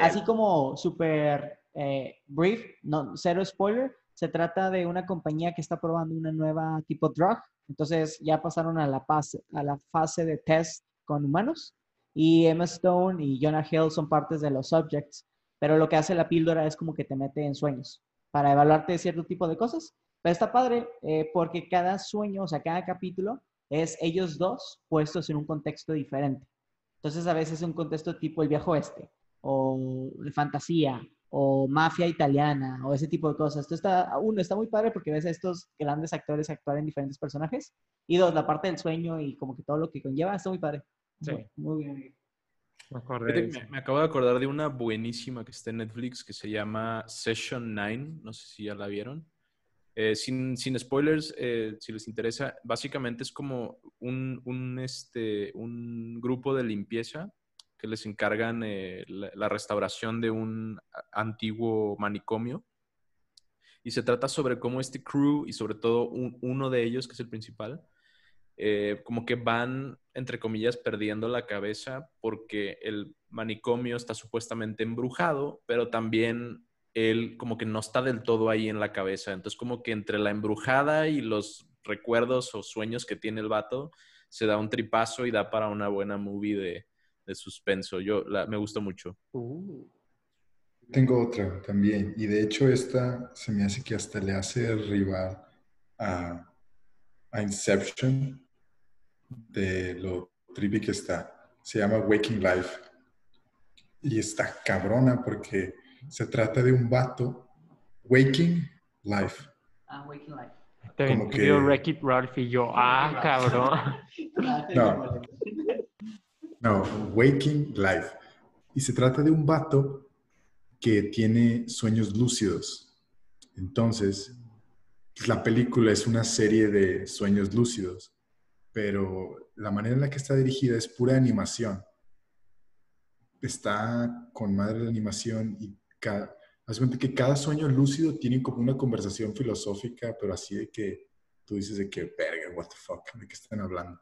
Así como súper eh, brief, no, cero spoiler, se trata de una compañía que está probando una nueva tipo drug. Entonces ya pasaron a la, fase, a la fase de test con humanos y Emma Stone y Jonah Hill son partes de los subjects. Pero lo que hace la píldora es como que te mete en sueños para evaluarte cierto tipo de cosas. Pero está padre eh, porque cada sueño, o sea, cada capítulo es ellos dos puestos en un contexto diferente. Entonces a veces es un contexto tipo el viejo oeste o de fantasía o mafia italiana o ese tipo de cosas. Esto está, uno, está muy padre porque ves a estos grandes actores actuar en diferentes personajes. Y dos, la parte del sueño y como que todo lo que conlleva está muy padre. Sí. Muy, muy bien. Me me acabo de acordar de una buenísima que está en Netflix que se llama Session 9. No sé si ya la vieron. Eh, sin, sin spoilers, eh, si les interesa, básicamente es como un, un, este, un grupo de limpieza que les encargan eh, la, restauración de un antiguo manicomio. Y se trata sobre cómo este crew y sobre todo un- uno de ellos, que es el principal, eh, como que van, entre comillas, perdiendo la cabeza porque el manicomio está supuestamente embrujado, pero también él como que no está del todo ahí en la cabeza. Entonces como que entre la embrujada y los recuerdos o sueños que tiene el vato, se da un tripazo y da para una buena movie de, de suspenso. Yo la- me gusta mucho. Uh, Tengo otra también. Y de hecho esta se me hace que hasta le hace rival a, a Inception de lo trippy que está. Se llama Waking Life. Y está cabrona porque se trata de un vato. Waking Life. Ah, Waking Life. te Como que- Wreck-It Ralph y yo, ah, cabrón. No. [LAUGHS] No, Waking Life. Y se trata de un vato que tiene sueños lúcidos. Entonces, la película es una serie de sueños lúcidos, pero la manera en la que está dirigida es pura animación. está con madre la animación y cada, que cada sueño lúcido tiene como una conversación filosófica, pero así de que tú dices de que, verga, what the fuck, ¿de qué están hablando?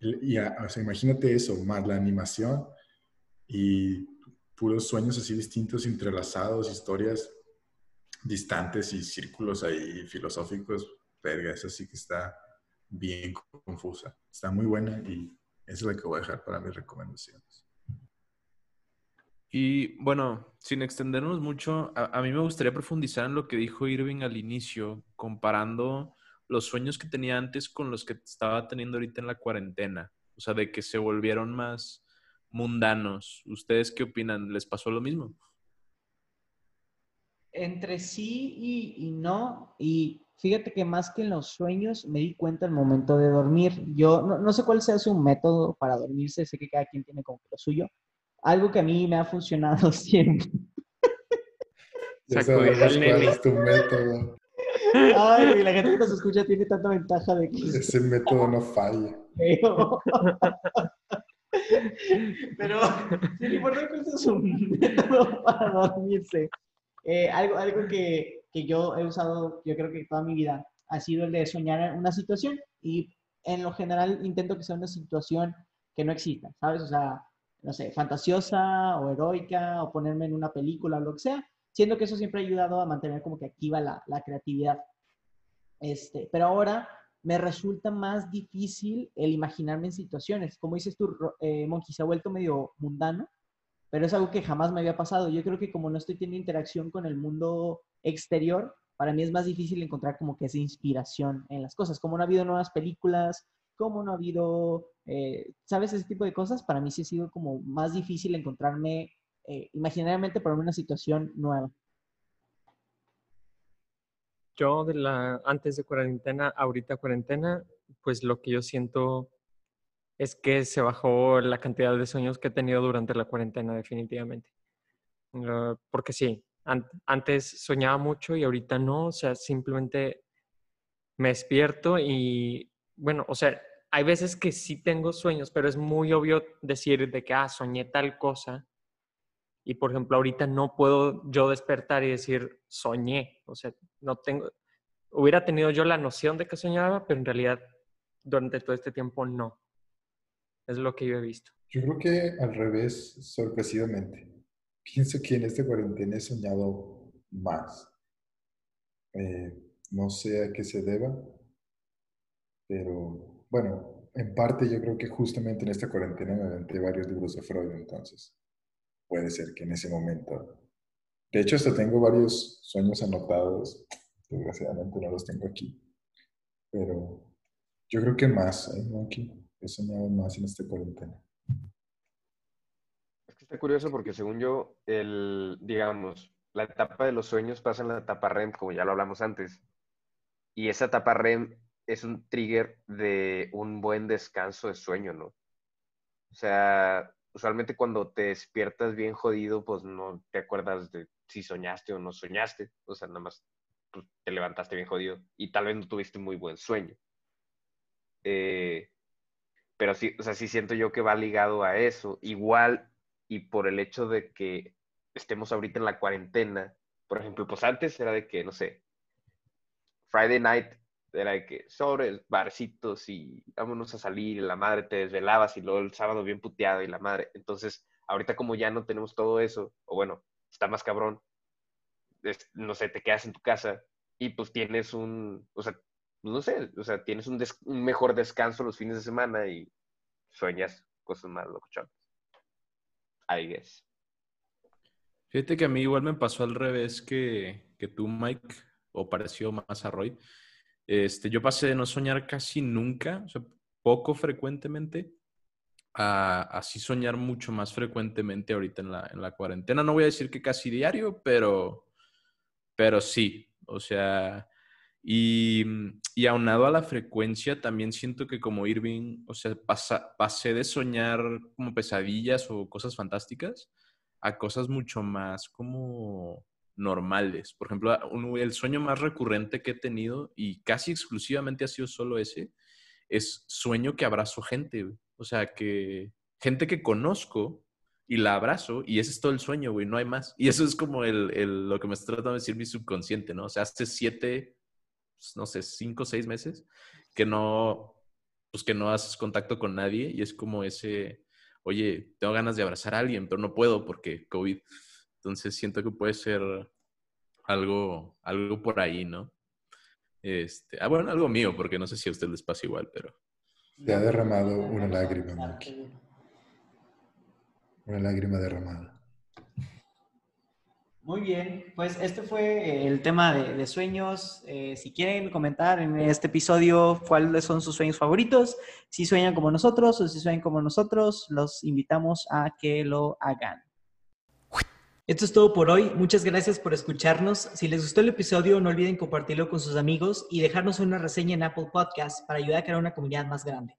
Y, o sea, imagínate eso, más la animación y puros sueños así distintos, entrelazados, historias distantes y círculos ahí filosóficos, verga, esa sí que está bien confusa. Está muy buena y es la que voy a dejar para mis recomendaciones. Y bueno, sin extendernos mucho, a, mí me gustaría profundizar en lo que dijo Irving al inicio, comparando los sueños que tenía antes con los que estaba teniendo ahorita en la cuarentena. O sea, de que se volvieron más mundanos. ¿Ustedes qué opinan? ¿Les pasó lo mismo? Entre sí y, no. Y fíjate que más que en los sueños me di cuenta al momento de dormir. Yo no, sé cuál sea su método para dormirse, sé que cada quien tiene como lo suyo. Algo que a mí me ha funcionado [LAUGHS] siempre. Cuál es tu método. Ay, la gente que nos escucha tiene tanta ventaja de que... Ese método no falla. Pero, sin importar cuál es un método para dormirse, eh, algo, algo que, que, yo he usado, yo creo que toda mi vida, ha sido el de soñar una situación y en lo general intento que sea una situación que no exista, ¿sabes? O sea, no sé, fantasiosa o heroica o ponerme en una película o lo que sea, siendo que eso siempre ha ayudado a mantener como que activa la, la creatividad. Este, pero ahora me resulta más difícil el imaginarme en situaciones. Como dices tú, eh, se ha vuelto medio mundano, pero es algo que jamás me había pasado. Yo creo que como no estoy teniendo interacción con el mundo exterior, para mí es más difícil encontrar como que esa inspiración en las cosas. Como no ha habido nuevas películas, como no ha habido, eh, ¿sabes? Ese tipo de cosas, para mí sí ha sido como más difícil encontrarme eh, imaginariamente para una situación nueva. Yo de la antes de cuarentena, ahorita cuarentena, pues lo que yo siento es que se bajó la cantidad de sueños que he tenido durante la cuarentena definitivamente. Ah, porque sí, antes soñaba mucho y ahorita no, o sea, simplemente me despierto y bueno, o sea, hay veces que sí tengo sueños, pero es muy obvio decir de que, ah, soñé tal cosa. Y por ejemplo, ahorita no puedo yo despertar y decir, soñé. O sea, no tengo, hubiera tenido yo la noción de que soñaba, pero en realidad durante todo este tiempo no. Es lo que yo he visto. Yo creo que al revés, sorpresivamente. Pienso que en este cuarentena he soñado más. Eh, no sé a qué se deba, pero bueno, en parte yo creo que justamente en esta cuarentena me aventé varios libros de Freud, entonces puede ser que en ese momento. De hecho, hasta tengo varios sueños anotados, desgraciadamente no los tengo aquí, pero yo creo que más, ¿eh, Monkey? He soñado más en esta cuarentena. Es que está curioso porque según yo, el, digamos, la etapa de los sueños pasa en la etapa REM, como ya lo hablamos antes. Y esa etapa REM es un trigger de un buen descanso de sueño, ¿no? O sea, usualmente cuando te despiertas bien jodido, pues no te acuerdas de si soñaste o no soñaste. O sea, nada más pues, te levantaste bien jodido y tal vez no tuviste muy buen sueño. Eh, pero sí, o sea, sí siento yo que va ligado a eso. Igual, y por el hecho de que estemos ahorita en la cuarentena, por ejemplo, pues antes era de que, no sé, Friday night era de que sobre barcitos y vámonos a salir la madre te desvelabas y luego el sábado bien puteado y la madre. Entonces, ahorita como ya no tenemos todo eso, o bueno, está más cabrón, no sé, te quedas en tu casa y pues tienes un, o sea, no sé, o sea, tienes un, mejor descanso los fines de semana y sueñas cosas más locochonas. I guess. Fíjate que a mí igual me pasó al revés que, que tú, Mike, o pareció más a Roy. Este, yo pasé de no soñar casi nunca, o sea, poco frecuentemente, a así soñar mucho más frecuentemente ahorita en la, en la cuarentena. No voy a decir que casi diario, pero, pero sí, o sea, y, y aunado a la frecuencia, también siento que como Irving, o sea, pasé de soñar como pesadillas o cosas fantásticas a cosas mucho más como normales. Por ejemplo, el sueño más recurrente que he tenido, y casi exclusivamente ha sido solo ese, es sueño que abrazo gente. O sea, que gente que conozco, y la abrazo y ese es todo el sueño, güey, no hay más. Y eso es como el, el, lo que me está tratando de decir mi subconsciente, ¿no? O sea, hace siete, pues, no sé, cinco, seis meses que no, pues que no haces contacto con nadie y es como ese, oye, tengo ganas de abrazar a alguien, pero no puedo porque COVID. Entonces siento que puede ser algo, algo por ahí, ¿no? Este, ah, bueno, algo mío, porque no sé si a usted les pasa igual, pero... Te ha derramado una lágrima, Maki. Una lágrima derramada. Muy bien, pues este fue el tema de, sueños. Eh, si quieren comentar en este episodio cuáles son sus sueños favoritos, si sueñan como nosotros o si sueñan como nosotros, los invitamos a que lo hagan. Esto es todo por hoy. Muchas gracias por escucharnos. Si les gustó el episodio, no olviden compartirlo con sus amigos y dejarnos una reseña en Apple Podcasts para ayudar a crear una comunidad más grande.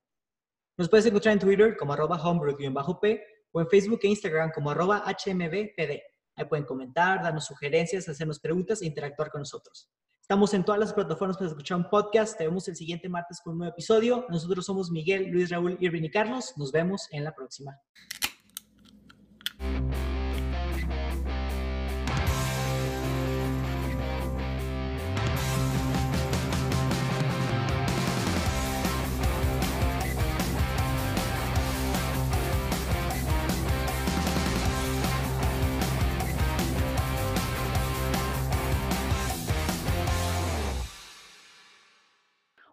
Nos puedes encontrar en Twitter como arroba o en Facebook e Instagram como arroba hmbpd. Ahí pueden comentar, darnos sugerencias, hacernos preguntas e interactuar con nosotros. Estamos en todas las plataformas para escuchar un podcast. Te vemos el siguiente martes con un nuevo episodio. Nosotros somos Miguel, Luis, Raúl, Irvin y Carlos. Nos vemos en la próxima.